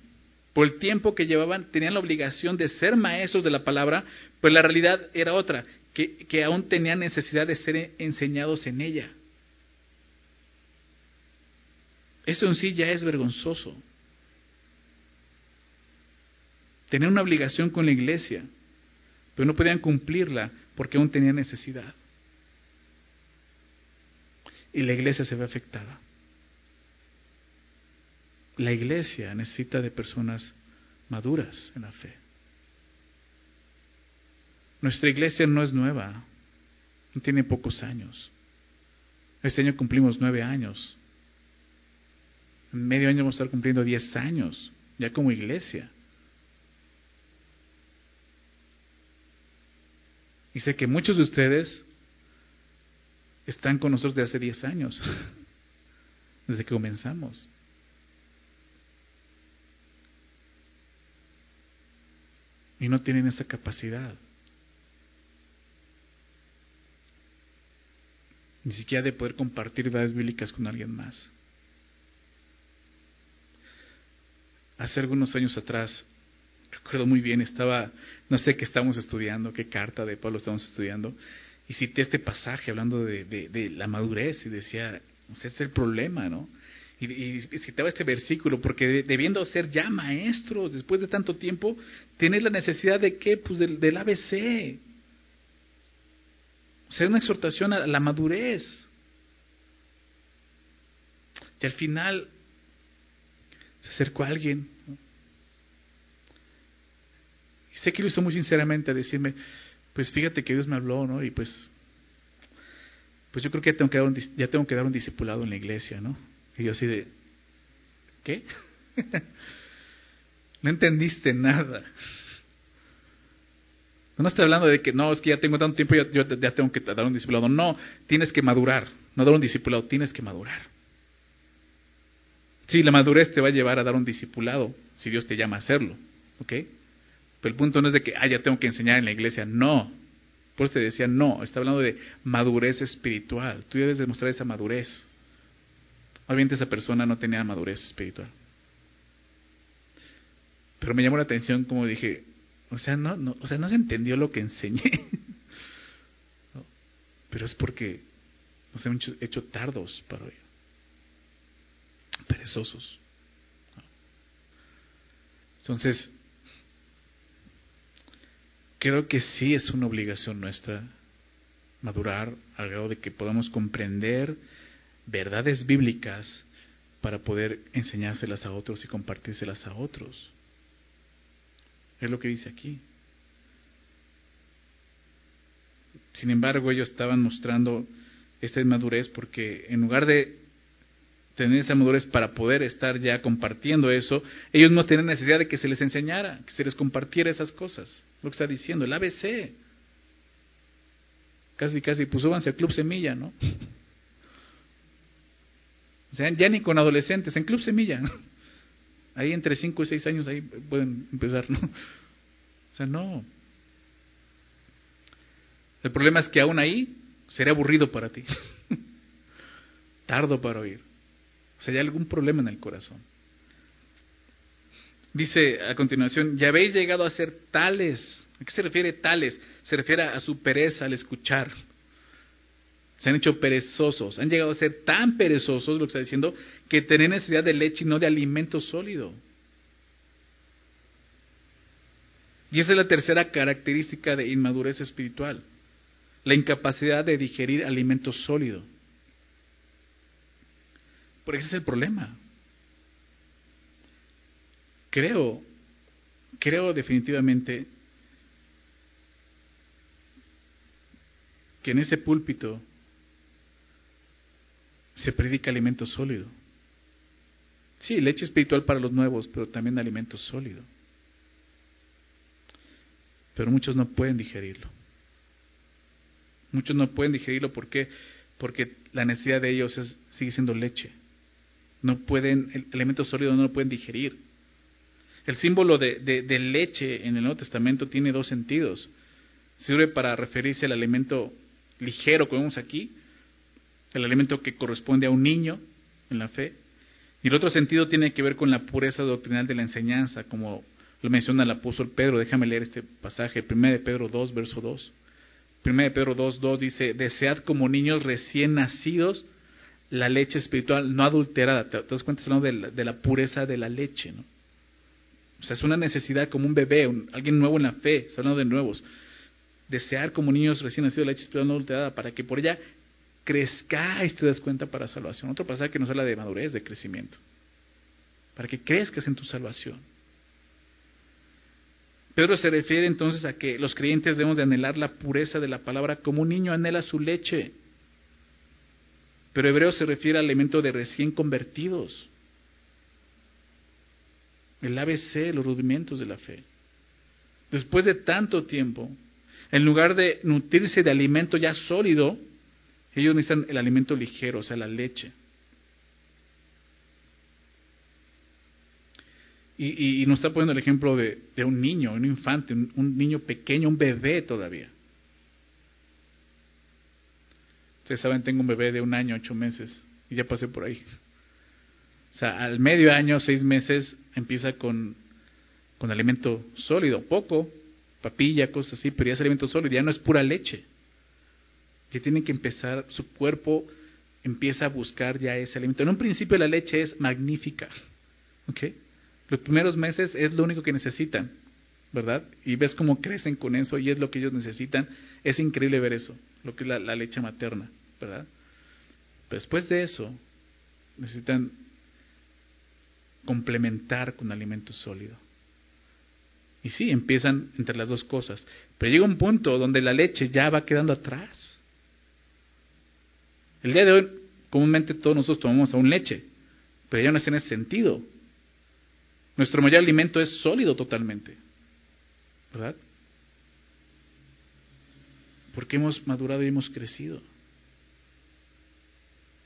por el tiempo que llevaban, tenían la obligación de ser maestros de la palabra, pero la realidad era otra, que, que aún tenían necesidad de ser enseñados en ella. Eso en sí ya es vergonzoso. Tenían una obligación con la iglesia, pero no podían cumplirla porque aún tenían necesidad. Y la iglesia se ve afectada. La iglesia necesita de personas maduras en la fe. Nuestra iglesia no es nueva, no tiene pocos años. Este año cumplimos nueve años. Medio año vamos a estar cumpliendo diez años, ya como iglesia. Y sé que muchos de ustedes están con nosotros desde hace diez años, desde que comenzamos. Y no tienen esa capacidad. Ni siquiera de poder compartir verdades bíblicas con alguien más. Hace algunos años atrás, recuerdo muy bien, estaba, no sé qué estábamos estudiando, qué carta de Pablo estábamos estudiando, y cité este pasaje hablando de, la madurez y decía, ese es el problema, ¿no? Y, citaba este versículo, porque debiendo ser ya maestros después de tanto tiempo, tener la necesidad de qué? Pues del, del ABC. O sea, una exhortación a la madurez. Y al final se acercó a alguien. Y sé que lo hizo muy sinceramente a decirme, pues fíjate que Dios me habló, ¿no? Y pues, pues yo creo que ya tengo que dar un, ya tengo que dar un discipulado en la iglesia, ¿no? Y yo así de, ¿qué? no entendiste nada. No estoy hablando de que no, es que ya tengo tanto tiempo, yo, yo ya tengo que dar un discipulado. No, tienes que madurar. No dar un discipulado, tienes que madurar. Sí, la madurez te va a llevar a dar un discipulado, si Dios te llama a hacerlo, ¿ok? Pero el punto no es de que, ah, ya tengo que enseñar en la iglesia, no. Por eso te decía, no, está hablando de madurez espiritual. Tú debes demostrar esa madurez. Obviamente esa persona no tenía madurez espiritual. Pero me llamó la atención como dije, o sea, no, no, o sea, no se entendió lo que enseñé. Pero es porque nos hemos hecho tardos para hoy perezosos. Entonces, creo que sí es una obligación nuestra madurar al grado de que podamos comprender verdades bíblicas para poder enseñárselas a otros y compartírselas a otros. Es lo que dice aquí. Sin embargo, ellos estaban mostrando esta inmadurez porque en lugar de tener esa madurez para poder estar ya compartiendo eso, ellos no tienen necesidad de que se les enseñara, que se les compartiera esas cosas. Lo que está diciendo, el ABC. Casi, casi, pues súbanse al Club Semilla, ¿no? O sea, ya ni con adolescentes, en Club Semilla. Ahí entre 5 y 6 años, ahí pueden empezar, ¿no? O sea, no. El problema es que aún ahí sería aburrido para ti. Tardo para oír. O sea, hay algún problema en el corazón. Dice a continuación, ya habéis llegado a ser tales. ¿A qué se refiere tales? Se refiere a su pereza al escuchar. Se han hecho perezosos, han llegado a ser tan perezosos, lo que está diciendo, que tienen necesidad de leche y no de alimento sólido. Y esa es la tercera característica de inmadurez espiritual, la incapacidad de digerir alimento sólido. Porque ese es el problema. Creo, creo definitivamente que en ese púlpito se predica alimento sólido. Sí, leche espiritual para los nuevos, pero también alimento sólido. Pero muchos no pueden digerirlo. Muchos no pueden digerirlo ¿por porque la necesidad de ellos es, sigue siendo leche. No pueden, el alimento sólido no lo pueden digerir. El símbolo de, de leche en el Nuevo Testamento tiene dos sentidos. Sirve para referirse al alimento ligero que vemos aquí, el alimento que corresponde a un niño en la fe. Y el otro sentido tiene que ver con la pureza doctrinal de la enseñanza, como lo menciona el apóstol Pedro. Déjame leer este pasaje, 1 de Pedro 2, verso 2. 1 de Pedro 2, 2 dice, desead como niños recién nacidos la leche espiritual no adulterada. ¿Te, das cuenta? hablando de la, de la, pureza de la leche, ¿no? O sea, es una necesidad como un bebé, alguien nuevo en la fe, hablando de nuevos. Desear como niños recién nacidos la leche espiritual no adulterada para que por ella crezcáis, te das cuenta, para salvación. Otro pasaje que nos habla de madurez, de crecimiento. Para que crezcas en tu salvación. Pedro se refiere entonces a que los creyentes debemos de anhelar la pureza de la palabra como un niño anhela su leche. Pero Hebreo se refiere al elemento de recién convertidos. El ABC, los rudimentos de la fe. Después de tanto tiempo, en lugar de nutrirse de alimento ya sólido, ellos necesitan el alimento ligero, o sea, la leche. Y, nos está poniendo el ejemplo de, un niño, un infante, un, niño pequeño, un bebé todavía. Ustedes saben, tengo un bebé de un año, ocho meses, y ya pasé por ahí. O sea, al medio año, seis meses, empieza con, con alimento sólido, poco, papilla, cosas así, pero ya es alimento sólido, ya no es pura leche que tiene que empezar, su cuerpo empieza a buscar ya ese alimento. En un principio la leche es magnífica, ¿ok? Los primeros meses es lo único que necesitan, ¿verdad? Y ves cómo crecen con eso y es lo que ellos necesitan. Es increíble ver eso, lo que es la, leche materna, ¿verdad? Pero después de eso, necesitan complementar con alimento sólido. Y sí, empiezan entre las dos cosas. Pero llega un punto donde la leche ya va quedando atrás. El día de hoy, comúnmente todos nosotros tomamos aún leche, pero ya no es en ese sentido. Nuestro mayor alimento es sólido totalmente, ¿verdad? Porque hemos madurado y hemos crecido.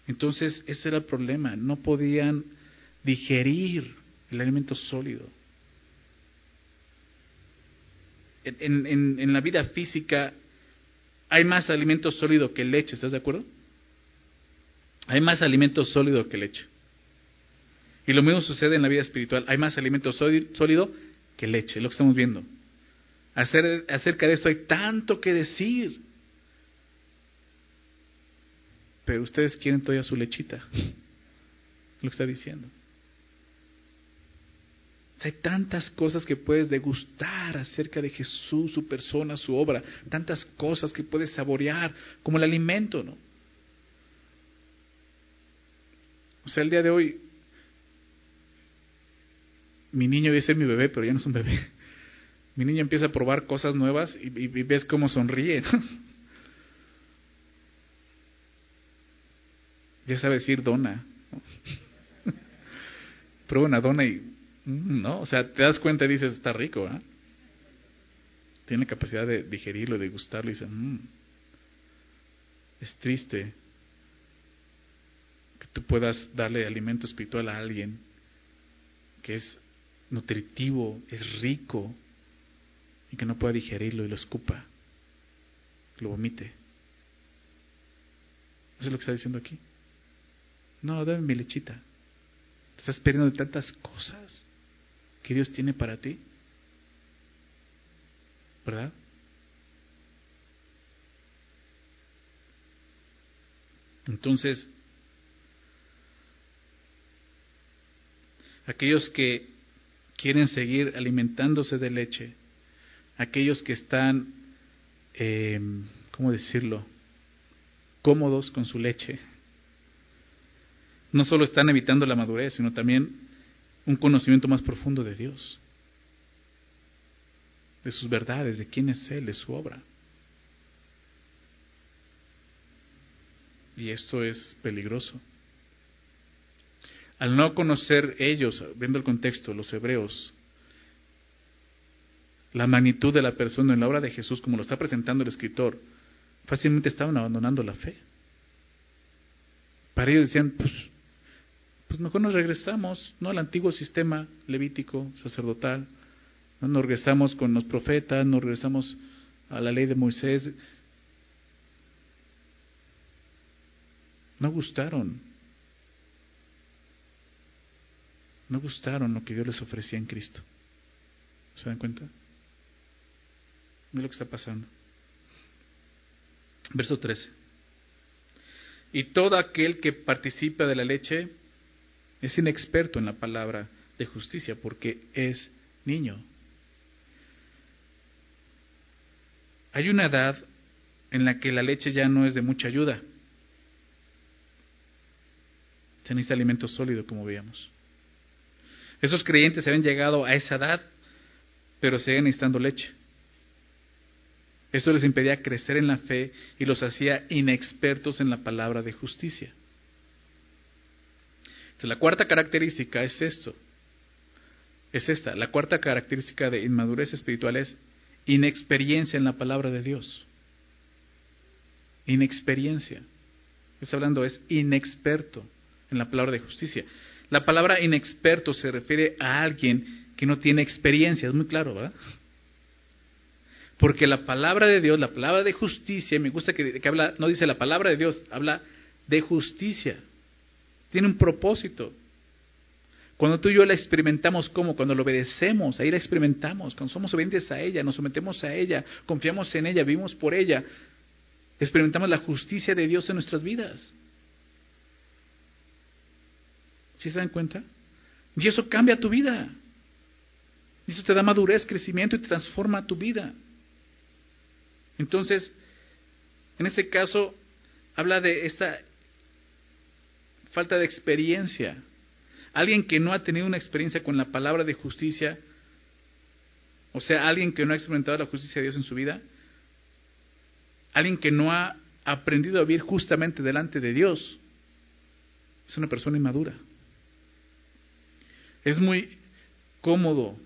Entonces, ese era el problema, no podían digerir el alimento sólido. En, en, en, la vida física hay más alimento sólido que leche, ¿estás de acuerdo? Hay más alimento sólido que leche. Y lo mismo sucede en la vida espiritual. Hay más alimento sólido que leche, lo que estamos viendo. Acerca de esto hay tanto que decir. Pero ustedes quieren todavía su lechita. Lo que está diciendo. Hay tantas cosas que puedes degustar acerca de Jesús, su persona, su obra. Tantas cosas que puedes saborear como el alimento, ¿no? O sea, el día de hoy, mi niño debe ser mi bebé, pero ya no es un bebé. Mi niño empieza a probar cosas nuevas y, ves cómo sonríe. Ya sabe decir dona. Prueba una dona y, mm, ¿no? O sea, te das cuenta y dices, está rico, ¿ah? Tiene capacidad de digerirlo, de gustarlo y dices, mmm, es triste tú puedas darle alimento espiritual a alguien que es nutritivo, es rico, y que no pueda digerirlo y lo escupa, lo vomite. ¿Eso es lo que está diciendo aquí? No, dame mi lechita. Te estás perdiendo de tantas cosas. que Dios tiene para ti? ¿Verdad? Entonces, aquellos que quieren seguir alimentándose de leche, aquellos que están, eh, ¿cómo decirlo?, cómodos con su leche, no solo están evitando la madurez, sino también un conocimiento más profundo de Dios, de sus verdades, de quién es Él, de su obra. Y esto es peligroso. Al no conocer ellos, viendo el contexto, los hebreos, la magnitud de la persona en la obra de Jesús, como lo está presentando el escritor, fácilmente estaban abandonando la fe. Para ellos decían, pues, pues mejor nos regresamos ¿no? al antiguo sistema levítico, sacerdotal, ¿no? nos regresamos con los profetas, nos regresamos a la ley de Moisés. No gustaron. No gustaron lo que Dios les ofrecía en Cristo. ¿Se dan cuenta? Mira lo que está pasando. Verso 13. Y todo aquel que participa de la leche es inexperto en la palabra de justicia porque es niño. Hay una edad en la que la leche ya no es de mucha ayuda. Se necesita alimento sólido, como veíamos. Esos creyentes habían llegado a esa edad, pero siguen necesitando leche. Eso les impedía crecer en la fe y los hacía inexpertos en la palabra de justicia. Entonces, la cuarta característica es esto. Es esta. La cuarta característica de inmadurez espiritual es inexperiencia en la palabra de Dios. Inexperiencia. Está hablando, es inexperto en la palabra de justicia. La palabra inexperto se refiere a alguien que no tiene experiencia, es muy claro, ¿verdad? Porque la palabra de Dios, la palabra de justicia, me gusta que, habla, no dice la palabra de Dios, habla de justicia. Tiene un propósito. Cuando tú y yo la experimentamos como, cuando lo obedecemos, ahí la experimentamos, cuando somos obedientes a ella, nos sometemos a ella, confiamos en ella, vivimos por ella, experimentamos la justicia de Dios en nuestras vidas. ¿Sí se dan cuenta? Y eso cambia tu vida. Eso te da madurez, crecimiento y transforma tu vida. Entonces, en este caso, habla de esta falta de experiencia. Alguien que no ha tenido una experiencia con la palabra de justicia, o sea, alguien que no ha experimentado la justicia de Dios en su vida, alguien que no ha aprendido a vivir justamente delante de Dios, es una persona inmadura. Es muy cómodo,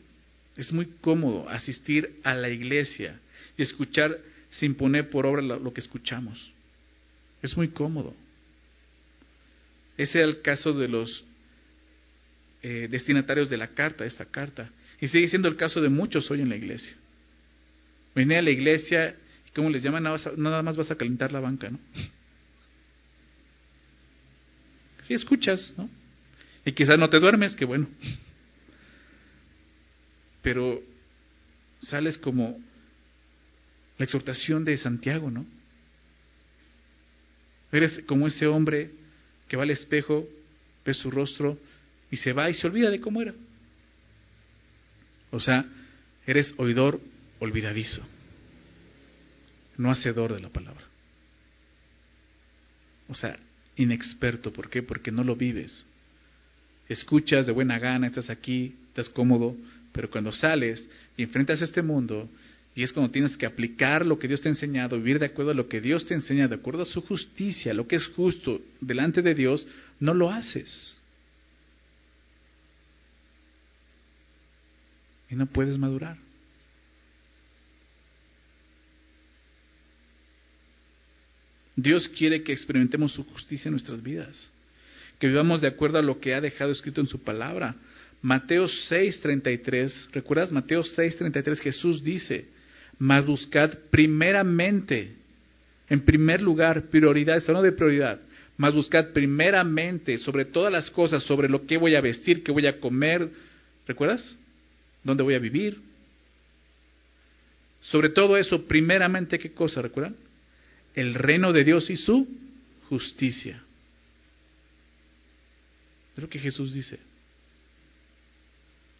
es muy cómodo asistir a la iglesia y escuchar sin poner por obra lo, que escuchamos. Es muy cómodo. Ese era el caso de los eh, destinatarios de la carta, esta carta. Y sigue siendo el caso de muchos hoy en la iglesia. Vine a la iglesia y como les llaman, nada más vas a calentar la banca, ¿no? Si escuchas, ¿no? Y quizás no te duermes, que bueno. Pero sales como la exhortación de Santiago, ¿no? Eres como ese hombre que va al espejo, ve su rostro y se va y se olvida de cómo era. O sea, eres oidor olvidadizo, no hacedor de la palabra. O sea, inexperto. ¿Por qué? Porque no lo vives. Escuchas de buena gana, estás aquí, estás cómodo, pero cuando sales y enfrentas este mundo y es cuando tienes que aplicar lo que Dios te ha enseñado, vivir de acuerdo a lo que Dios te enseña, de acuerdo a su justicia, lo que es justo delante de Dios, no lo haces. Y no puedes madurar. Dios quiere que experimentemos su justicia en nuestras vidas, que vivamos de acuerdo a lo que ha dejado escrito en su palabra. Mateo 6:33, ¿recuerdas? Mateo 6:33 Jesús dice, mas buscad primeramente, en primer lugar, prioridad, esto no de prioridad, mas buscad primeramente sobre todas las cosas, sobre lo que voy a vestir, qué voy a comer, ¿recuerdas? ¿Dónde voy a vivir? Sobre todo eso, primeramente, ¿qué cosa? ¿Recuerdan? El reino de Dios y su justicia. Es lo que Jesús dice.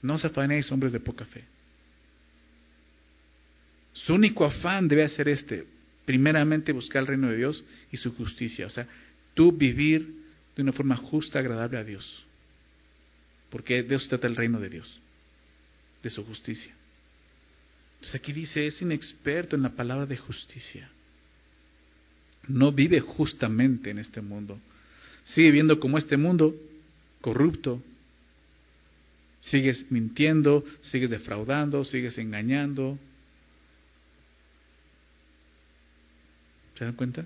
No os afanéis, hombres de poca fe. Su único afán debe ser este, primeramente buscar el reino de Dios y su justicia. O sea, tú vivir de una forma justa, agradable a Dios. Porque de eso trata el reino de Dios, de su justicia. Entonces aquí dice, es inexperto en la palabra de justicia. No vive justamente en este mundo. Sigue viendo como este mundo corrupto. Sigues mintiendo, sigues defraudando, sigues engañando. ¿Se dan cuenta?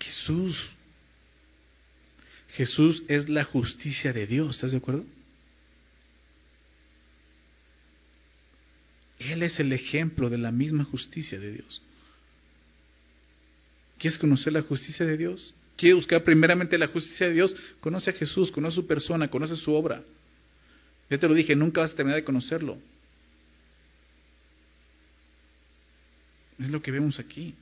Jesús. Jesús es la justicia de Dios, ¿estás de acuerdo? Él es el ejemplo de la misma justicia de Dios. ¿Quieres conocer la justicia de Dios? ¿Quieres buscar primeramente la justicia de Dios? Conoce a Jesús, conoce su persona, conoce su obra. Ya te lo dije, nunca vas a terminar de conocerlo. Es lo que vemos aquí.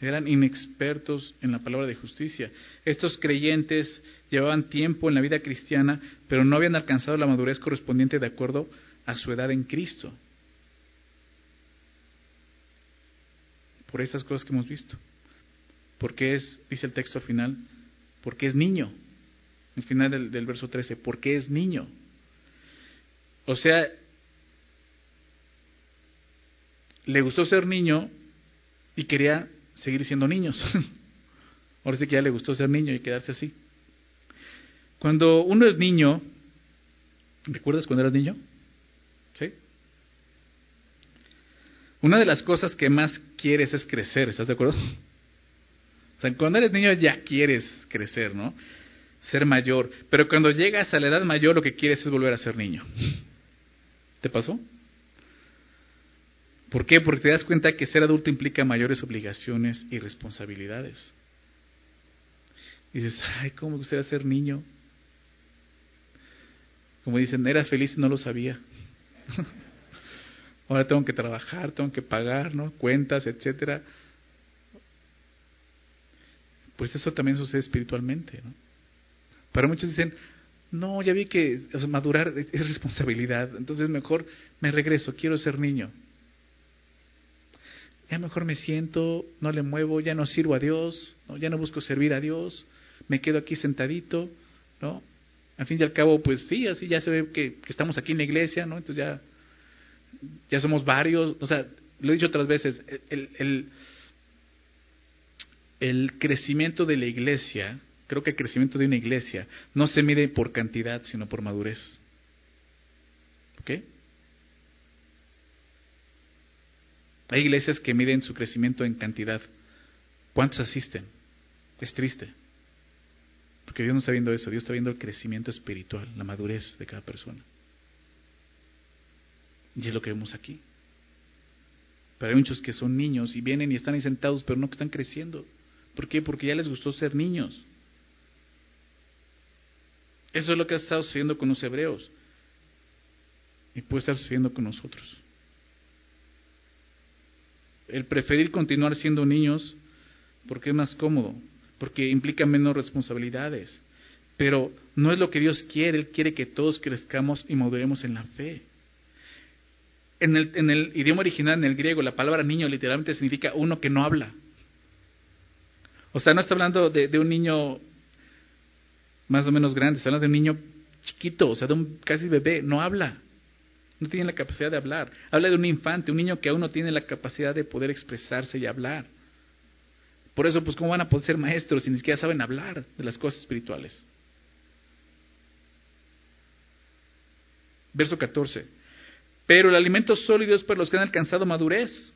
Eran inexpertos en la palabra de justicia. Estos creyentes llevaban tiempo en la vida cristiana, pero no habían alcanzado la madurez correspondiente de acuerdo a su edad en Cristo. por esas cosas que hemos visto. Porque es, dice el texto al final, porque es niño. Al final del, verso 13, porque es niño. O sea, le gustó ser niño y quería seguir siendo niños. Ahora sí que ya le gustó ser niño y quedarse así. Cuando uno es niño, ¿recuerdas cuando eras niño? ¿Sí? Una de las cosas que más quieres es crecer, ¿estás de acuerdo? O sea, cuando eres niño ya quieres crecer, ¿no? Ser mayor. Pero cuando llegas a la edad mayor lo que quieres es volver a ser niño. ¿Te pasó? ¿Por qué? Porque te das cuenta que ser adulto implica mayores obligaciones y responsabilidades. Y dices, ay, ¿cómo me gustaría ser niño? Como dicen, era feliz y no lo sabía. Ahora tengo que trabajar, tengo que pagar, ¿no? Cuentas, etcétera. Pues eso también sucede espiritualmente, ¿no? Para muchos dicen, no, ya vi que madurar es responsabilidad, entonces mejor me regreso, quiero ser niño. Ya mejor me siento, no le muevo, ya no sirvo a Dios, ya no busco servir a Dios, me quedo aquí sentadito, ¿no? Al fin y al cabo, pues sí, así ya se ve que, que estamos aquí en la iglesia, ¿no? Entonces ya ya somos varios, o sea, lo he dicho otras veces, el, el, el crecimiento de la iglesia, creo que el crecimiento de una iglesia no se mide por cantidad, sino por madurez. ¿Ok? Hay iglesias que miden su crecimiento en cantidad. ¿Cuántos asisten? Es triste. Porque Dios no está viendo eso, Dios está viendo el crecimiento espiritual, la madurez de cada persona. Y es lo que vemos aquí. Pero hay muchos que son niños y vienen y están ahí sentados, pero no que están creciendo. ¿Por qué? Porque ya les gustó ser niños. Eso es lo que ha estado sucediendo con los hebreos. Y puede estar sucediendo con nosotros. El preferir continuar siendo niños porque es más cómodo, porque implica menos responsabilidades. Pero no es lo que Dios quiere, Él quiere que todos crezcamos y maduremos en la fe. En el, en el idioma original, en el griego, la palabra niño literalmente significa uno que no habla. O sea, no está hablando de, un niño más o menos grande, está hablando de un niño chiquito, o sea, de un casi bebé, no habla, no tiene la capacidad de hablar. Habla de un infante, un niño que aún no tiene la capacidad de poder expresarse y hablar. Por eso, pues, ¿cómo van a poder ser maestros si ni siquiera saben hablar de las cosas espirituales? Verso 14. Pero el alimento sólido es para los que han alcanzado madurez,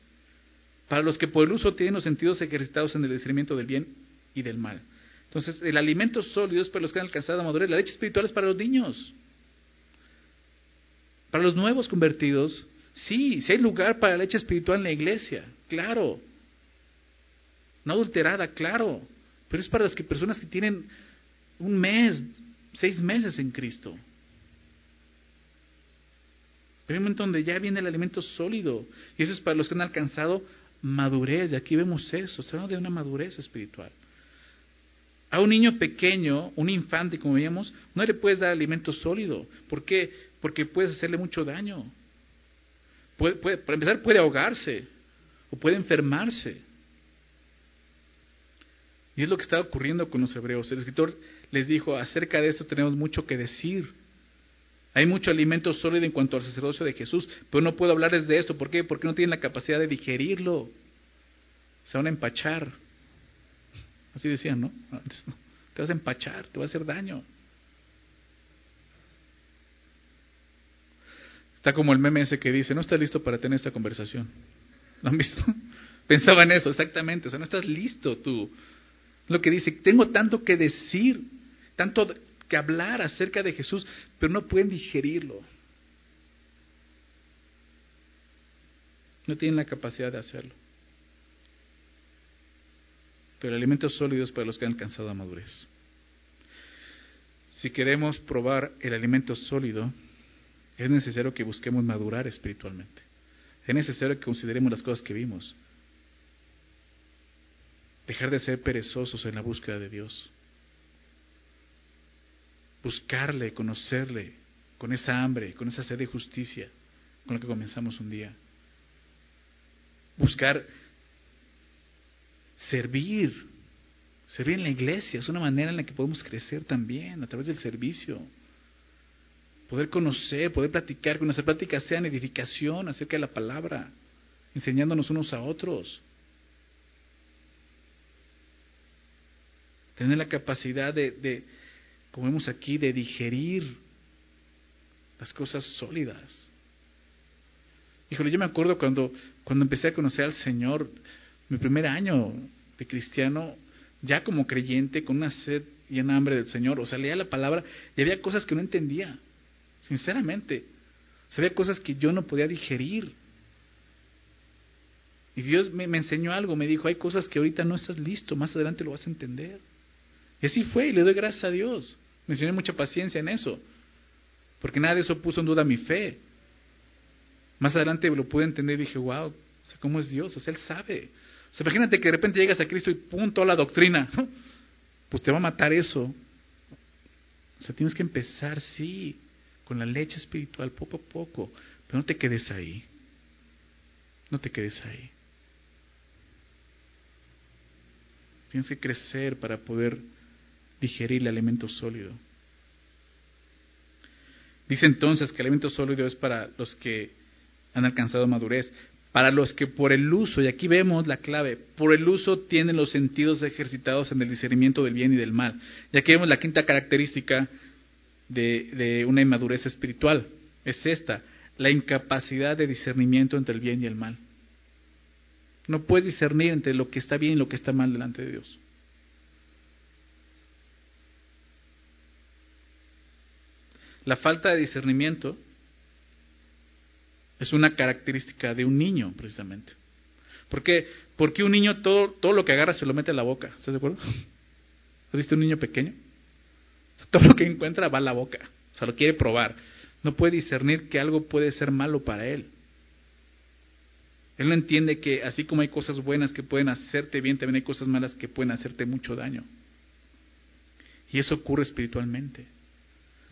para los que por el uso tienen los sentidos ejercitados en el discernimiento del bien y del mal. Entonces, el alimento sólido es para los que han alcanzado madurez. La leche espiritual es para los niños. Para los nuevos convertidos, sí, si hay lugar para la leche espiritual en la iglesia, claro. No adulterada, claro. Pero es para las que, personas que tienen un mes, seis meses en Cristo. Pero hay un momento donde ya viene el alimento sólido. Y eso es para los que han alcanzado madurez. Y aquí vemos eso. Se habla de una madurez espiritual. A un niño pequeño, un infante, como veíamos, no le puedes dar alimento sólido. ¿Por qué? Porque puedes hacerle mucho daño. Puede, para empezar, puede ahogarse o puede enfermarse. Y es lo que está ocurriendo con los hebreos. El escritor les dijo, acerca de esto tenemos mucho que decir. Hay mucho alimento sólido en cuanto al sacerdocio de Jesús, pero no puedo hablarles de esto. ¿Por qué? Porque no tienen la capacidad de digerirlo. Se van a empachar. Así decían, ¿no? Te vas a empachar, te va a hacer daño. Está como el meme ese que dice, no estás listo para tener esta conversación. ¿Lo han visto? Pensaba en eso, exactamente. O sea, no estás listo tú. Lo que dice, tengo tanto que decir, tanto que hablar acerca de Jesús, pero no pueden digerirlo. No tienen la capacidad de hacerlo. Pero el alimento sólido es para los que han alcanzado a madurez. Si queremos probar el alimento sólido, es necesario que busquemos madurar espiritualmente. Es necesario que consideremos las cosas que vimos. Dejar de ser perezosos en la búsqueda de Dios buscarle, conocerle, con esa hambre, con esa sed de justicia con la que comenzamos un día. Buscar servir, servir en la iglesia, es una manera en la que podemos crecer también, a través del servicio. Poder conocer, poder platicar, que nuestras pláticas sean edificación acerca de la palabra, enseñándonos unos a otros. Tener la capacidad de, como vemos aquí, de digerir las cosas sólidas. Híjole, yo me acuerdo cuando, cuando empecé a conocer al Señor, mi primer año de cristiano, ya como creyente, con una sed y una hambre del Señor, o sea, leía la palabra y había cosas que no entendía, sinceramente. O sea, había cosas que yo no podía digerir. Y Dios me, enseñó algo, me dijo, hay cosas que ahorita no estás listo, más adelante lo vas a entender. Y así fue, y le doy gracias a Dios. Me mucha paciencia en eso, porque nada de eso puso en duda mi fe. Más adelante lo pude entender y dije, wow, ¿cómo es Dios? O sea, Él sabe. O sea, imagínate que de repente llegas a Cristo y punto la doctrina. Pues te va a matar eso. O sea, tienes que empezar, sí, con la leche espiritual, poco a poco, pero no te quedes ahí. No te quedes ahí. Tienes que crecer para poder digerir el alimento sólido. Dice entonces que el alimento sólido es para los que han alcanzado madurez, para los que por el uso, y aquí vemos la clave, por el uso tienen los sentidos ejercitados en el discernimiento del bien y del mal. Y aquí vemos la quinta característica de, de una inmadurez espiritual, es esta, la incapacidad de discernimiento entre el bien y el mal. No puedes discernir entre lo que está bien y lo que está mal delante de Dios. La falta de discernimiento es una característica de un niño, precisamente. ¿Por qué? Porque un niño todo, todo lo que agarra se lo mete a la boca. ¿Estás de acuerdo? ¿Has visto un niño pequeño? Todo lo que encuentra va a la boca. O sea, lo quiere probar. No puede discernir que algo puede ser malo para él. Él no entiende que así como hay cosas buenas que pueden hacerte bien, también hay cosas malas que pueden hacerte mucho daño. Y eso ocurre espiritualmente.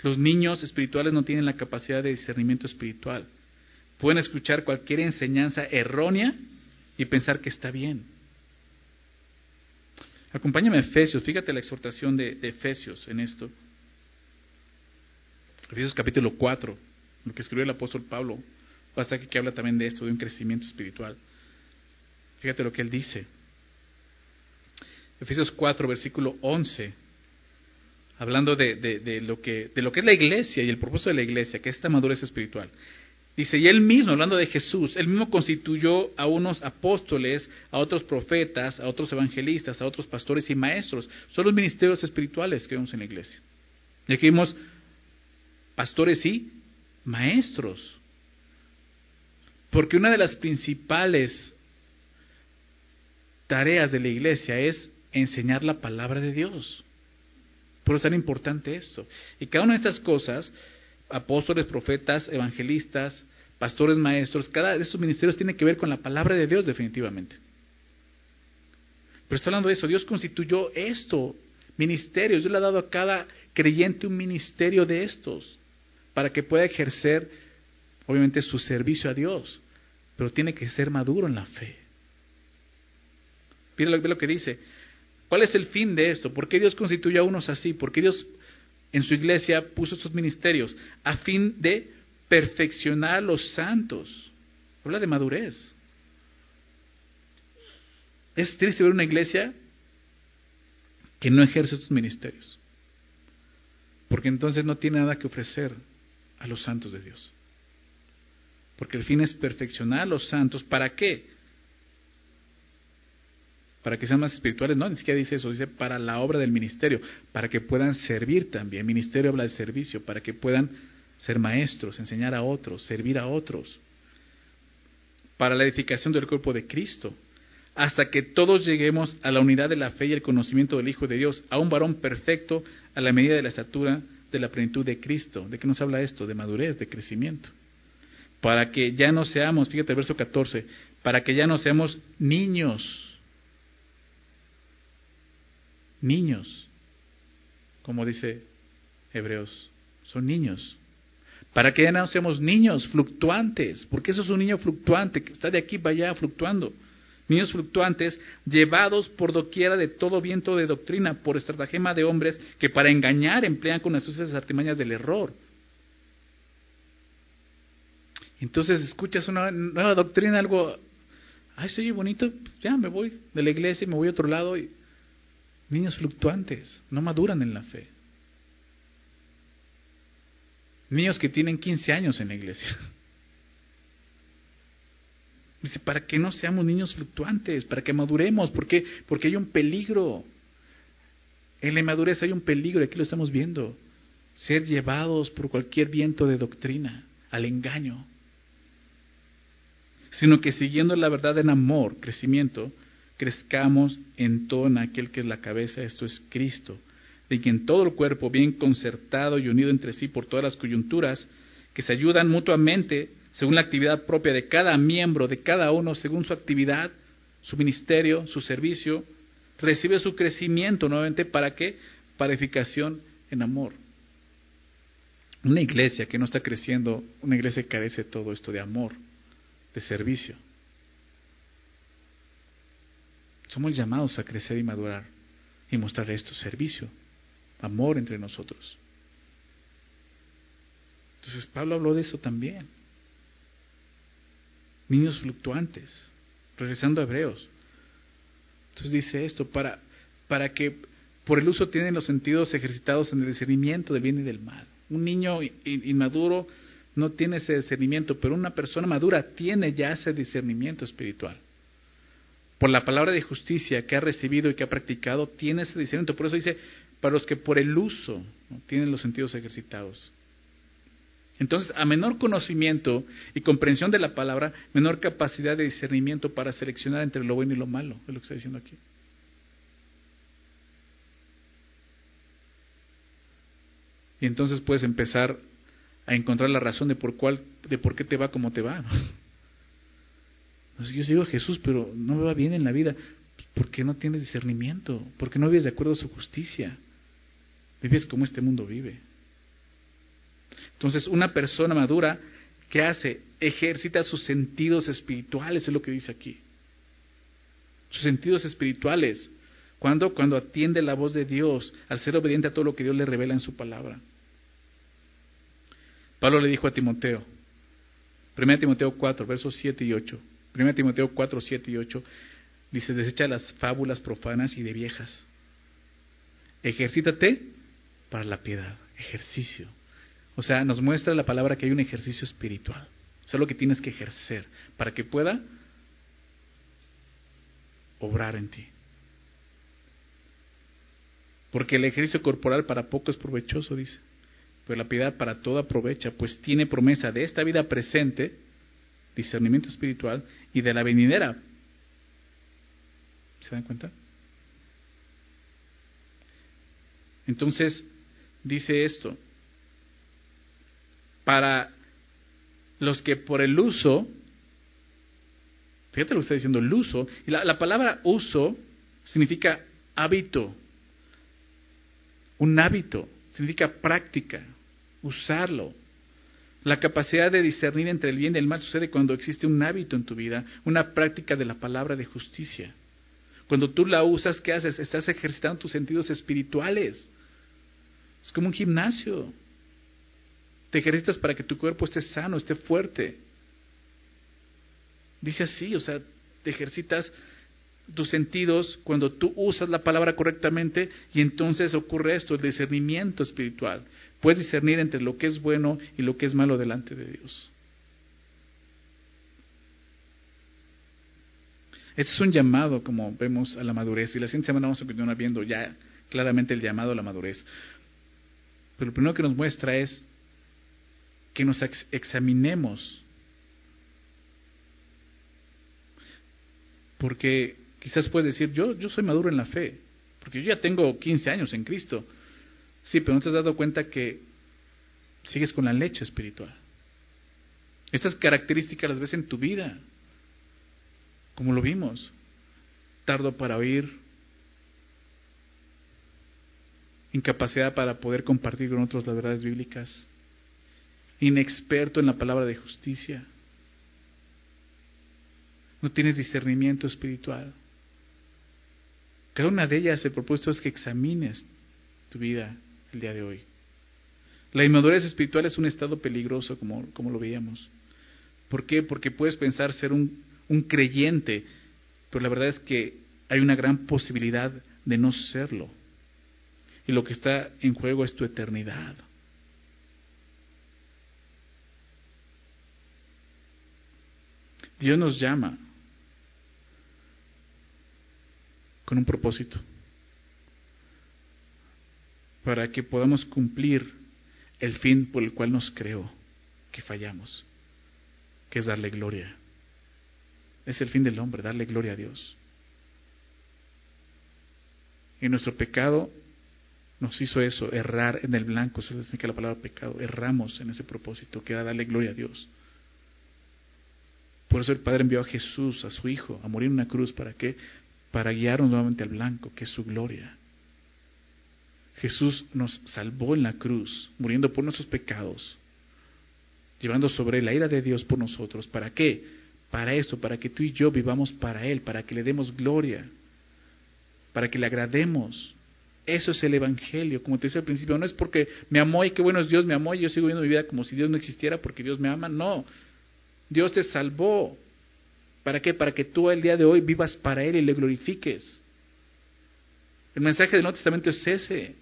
Los niños espirituales no tienen la capacidad de discernimiento espiritual. Pueden escuchar cualquier enseñanza errónea y pensar que está bien. Acompáñame a Efesios, fíjate la exhortación de, Efesios en esto. Efesios capítulo 4, lo que escribió el apóstol Pablo, hasta que habla también de esto, de un crecimiento espiritual. Fíjate lo que él dice. Efesios 4, versículo 11 hablando de, de, lo que, de lo que es la iglesia y el propósito de la iglesia, que es esta madurez espiritual. Dice, y él mismo, hablando de Jesús, él mismo constituyó a unos apóstoles, a otros profetas, a otros evangelistas, a otros pastores y maestros. Son los ministerios espirituales que vemos en la iglesia. Y aquí vimos pastores y maestros. Porque una de las principales tareas de la iglesia es enseñar la palabra de Dios. Por eso es tan importante esto. Y cada una de estas cosas, apóstoles, profetas, evangelistas, pastores, maestros, cada de estos ministerios tiene que ver con la palabra de Dios definitivamente. Pero está hablando de eso, Dios constituyó esto, ministerios, Dios le ha dado a cada creyente un ministerio de estos, para que pueda ejercer, obviamente, su servicio a Dios, pero tiene que ser maduro en la fe. Mira lo que dice. ¿Cuál es el fin de esto? ¿Por qué Dios constituyó a unos así? ¿Por qué Dios en su iglesia puso estos ministerios? A fin de perfeccionar a los santos. Habla de madurez. Es triste ver una iglesia que no ejerce estos ministerios. Porque entonces no tiene nada que ofrecer a los santos de Dios. Porque el fin es perfeccionar a los santos. ¿Para qué? Para que sean más espirituales. No, ni siquiera dice eso. Dice para la obra del ministerio. Para que puedan servir también. El ministerio habla de servicio. Para que puedan ser maestros, enseñar a otros, servir a otros. Para la edificación del cuerpo de Cristo hasta que todos lleguemos a la unidad de la fe y el conocimiento del Hijo de Dios, a un varón perfecto a la medida de la estatura de la plenitud de Cristo. ¿De qué nos habla esto? De madurez, de crecimiento. Para que ya no seamos, fíjate el verso 14, para que ya no seamos niños. Niños, como dice Hebreos, son niños. Para que ya no seamos niños fluctuantes, porque eso es un niño fluctuante, que está de aquí para allá fluctuando niños fluctuantes, llevados por doquiera de todo viento de doctrina, por estratagema de hombres que para engañar emplean con las sucias artimañas del error. Entonces escuchas una nueva doctrina, algo, ay, soy bonito, ya me voy de la iglesia y me voy a otro lado. Y... Niños fluctuantes, no maduran en la fe. Niños que tienen 15 años en la iglesia. Dice, para que no seamos niños fluctuantes, para que maduremos, ¿por qué? Porque hay un peligro. En la inmadurez hay un peligro, aquí lo estamos viendo. Ser llevados por cualquier viento de doctrina, al engaño. Sino que siguiendo la verdad en amor, crecimiento, crezcamos en todo en aquel que es la cabeza, esto es Cristo, de quien todo el cuerpo, bien concertado y unido entre sí por todas las coyunturas, que se ayudan mutuamente según la actividad propia de cada miembro, de cada uno, según su actividad, su ministerio, su servicio, recibe su crecimiento nuevamente para qué? Para edificación en amor. Una iglesia que no está creciendo, una iglesia que carece todo esto de amor, de servicio. Somos llamados a crecer y madurar y mostrar esto, servicio, amor entre nosotros. Entonces Pablo habló de eso también niños fluctuantes, regresando a Hebreos. Entonces dice esto, para, para que por el uso tienen los sentidos ejercitados en el discernimiento del bien y del mal. Un niño inmaduro no tiene ese discernimiento, pero una persona madura tiene ya ese discernimiento espiritual. Por la palabra de justicia que ha recibido y que ha practicado, tiene ese discernimiento. Por eso dice, para los que por el uso tienen los sentidos ejercitados. Entonces, a menor conocimiento y comprensión de la palabra, menor capacidad de discernimiento para seleccionar entre lo bueno y lo malo, es lo que está diciendo aquí. Y entonces puedes empezar a encontrar la razón de por de por qué te va como te va. yo sigo Jesús, pero no me va bien en la vida. porque no tienes discernimiento? porque no vives de acuerdo a su justicia? Vives como este mundo vive. Entonces, una persona madura, ¿qué hace? Ejercita sus sentidos espirituales, es lo que dice aquí. Sus sentidos espirituales. ¿Cuándo? Cuando atiende la voz de Dios, al ser obediente a todo lo que Dios le revela en su palabra. Pablo le dijo a Timoteo, 1 Timoteo 4, versos 7 y 8. 1 Timoteo 4, 7 y 8 dice, desecha las fábulas profanas y de viejas. Ejercítate para la piedad, ejercicio. O sea, nos muestra la palabra que hay un ejercicio espiritual. es lo que tienes que ejercer para que pueda obrar en ti. Porque el ejercicio corporal para poco es provechoso, dice. Pero la piedad para todo aprovecha, pues tiene promesa de esta vida presente, discernimiento espiritual, y de la venidera. ¿Se dan cuenta? Entonces, dice esto, para los que por el uso, fíjate lo que está diciendo, el uso, y la, la palabra uso significa hábito, un hábito, significa práctica, usarlo. La capacidad de discernir entre el bien y el mal sucede cuando existe un hábito en tu vida, una práctica de la palabra de justicia. Cuando tú la usas, ¿qué haces? Estás ejercitando tus sentidos espirituales. Es como un gimnasio. Te ejercitas para que tu cuerpo esté sano, esté fuerte. Dice así, o sea, te ejercitas tus sentidos cuando tú usas la palabra correctamente y entonces ocurre esto, el discernimiento espiritual. Puedes discernir entre lo que es bueno y lo que es malo delante de Dios. Este es un llamado, como vemos, a la madurez. Y la siguiente semana vamos a continuar viendo ya claramente el llamado a la madurez. Pero lo primero que nos muestra es que nos examinemos. Porque quizás puedes decir, yo, yo soy maduro en la fe, porque yo ya tengo 15 años en Cristo. Sí, pero no te has dado cuenta que sigues con la leche espiritual. Estas características las ves en tu vida, como lo vimos. Tardo para oír, incapacidad para poder compartir con otros las verdades bíblicas, inexperto en la palabra de justicia, no tienes discernimiento espiritual. Cada una de ellas el propósito es que examines tu vida el día de hoy. La inmadurez espiritual es un estado peligroso, como, como lo veíamos. ¿Por qué? Porque puedes pensar ser un, un creyente, pero la verdad es que hay una gran posibilidad de no serlo. Y lo que está en juego es tu eternidad. Dios nos llama con un propósito para que podamos cumplir el fin por el cual nos creó, que fallamos, que es darle gloria. Es el fin del hombre, darle gloria a Dios. Y nuestro pecado nos hizo eso, errar en el blanco, se significa la palabra pecado, erramos en ese propósito, que era darle gloria a Dios. Por eso el Padre envió a Jesús, a su Hijo, a morir en una cruz, ¿para qué? Para guiarnos nuevamente al blanco, que es su gloria. Jesús nos salvó en la cruz, muriendo por nuestros pecados, llevando sobre la ira de Dios por nosotros. ¿Para qué? Para esto, para que tú y yo vivamos para Él, para que le demos gloria, para que le agrademos. Eso es el Evangelio, como te decía al principio, no es porque me amó y qué bueno es Dios me amó y yo sigo viviendo mi vida como si Dios no existiera porque Dios me ama, no. Dios te salvó. ¿Para qué? Para que tú el día de hoy vivas para Él y le glorifiques. El mensaje del Nuevo Testamento es ese.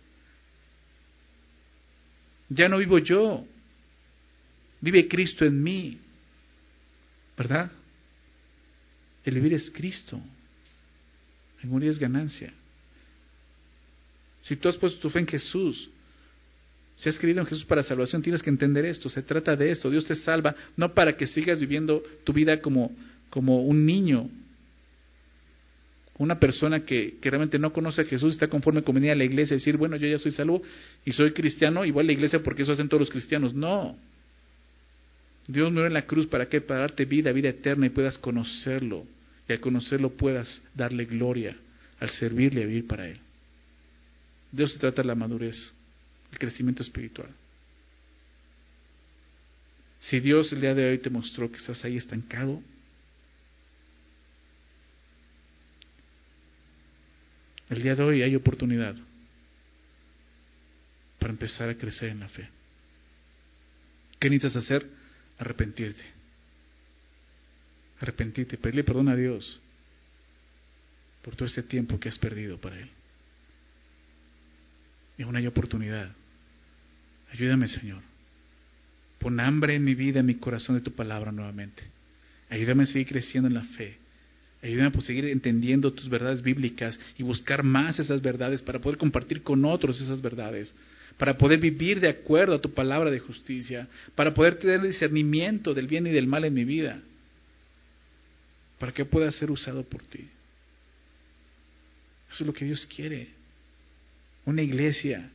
Ya no vivo yo, vive Cristo en mí. ¿Verdad? El vivir es Cristo. El morir es ganancia. Si tú has puesto tu fe en Jesús, si has creído en Jesús para salvación, tienes que entender esto. Se trata de esto. Dios te salva no para que sigas viviendo tu vida como, como un niño, una persona que, que, realmente no conoce a Jesús, está conforme con venir a la iglesia y decir, bueno, yo ya soy salvo y soy cristiano, igual a la iglesia porque eso hacen todos los cristianos. No. Dios murió en la cruz para que para darte vida, vida eterna y puedas conocerlo. Y al conocerlo puedas darle gloria, al servirle y vivir para Él. Dios se trata de la madurez, el crecimiento espiritual. Si Dios el día de hoy te mostró que estás ahí estancado, El día de hoy hay oportunidad para empezar a crecer en la fe. ¿Qué necesitas hacer? Arrepentirte. Arrepentirte, pedirle perdón a Dios por todo ese tiempo que has perdido para Él. Y aún hay oportunidad. Ayúdame, Señor. Pon hambre en mi vida, en mi corazón de tu palabra nuevamente. Ayúdame a seguir creciendo en la fe. Ayúdame a seguir entendiendo tus verdades bíblicas y buscar más esas verdades para poder compartir con otros esas verdades, para poder vivir de acuerdo a tu palabra de justicia, para poder tener discernimiento del bien y del mal en mi vida, para que pueda ser usado por ti. Eso es lo que Dios quiere. Una iglesia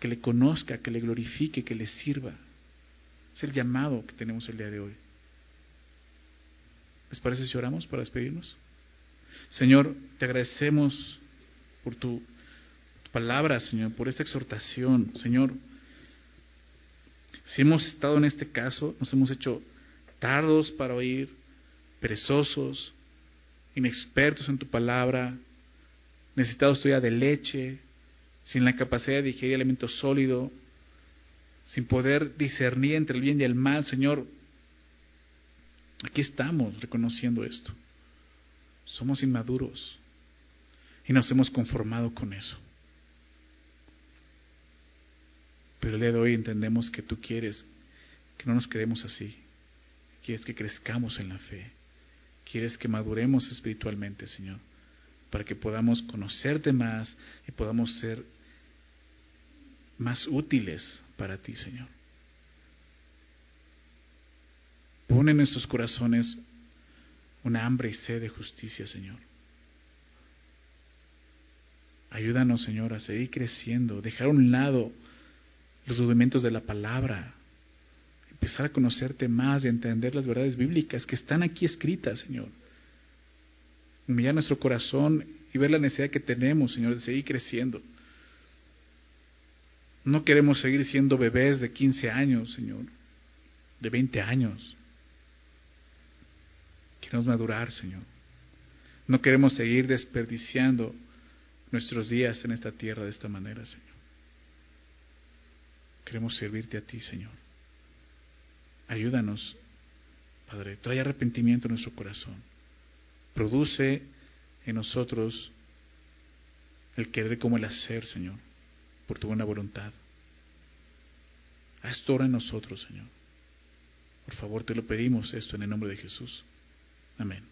que le conozca, que le glorifique, que le sirva. Es el llamado que tenemos el día de hoy. ¿Les parece si oramos para despedirnos? Señor, te agradecemos por tu, palabra, Señor, por esta exhortación. Señor, si hemos estado en este caso, nos hemos hecho tardos para oír, perezosos, inexpertos en tu palabra, necesitados todavía de leche, sin la capacidad de digerir alimento sólido, sin poder discernir entre el bien y el mal, Señor, aquí estamos reconociendo esto. Somos inmaduros y nos hemos conformado con eso. Pero el día de hoy entendemos que tú quieres que no nos quedemos así. Quieres que crezcamos en la fe. Quieres que maduremos espiritualmente, Señor, para que podamos conocerte más y podamos ser más útiles para ti, Señor. Pone en nuestros corazones una hambre y sed de justicia, Señor. Ayúdanos, Señor, a seguir creciendo, dejar a un lado los rudimentos de la palabra, empezar a conocerte más y entender las verdades bíblicas que están aquí escritas, Señor. Humillar nuestro corazón y ver la necesidad que tenemos, Señor, de seguir creciendo. No queremos seguir siendo bebés de 15 años, Señor, de 20 años. Queremos madurar, Señor. No queremos seguir desperdiciando nuestros días en esta tierra de esta manera, Señor. Queremos servirte a ti, Señor. Ayúdanos, Padre. Trae arrepentimiento en nuestro corazón. Produce en nosotros el querer como el hacer, Señor, por tu buena voluntad. Haz todo en nosotros, Señor. Por favor, te lo pedimos esto en el nombre de Jesús. Amén.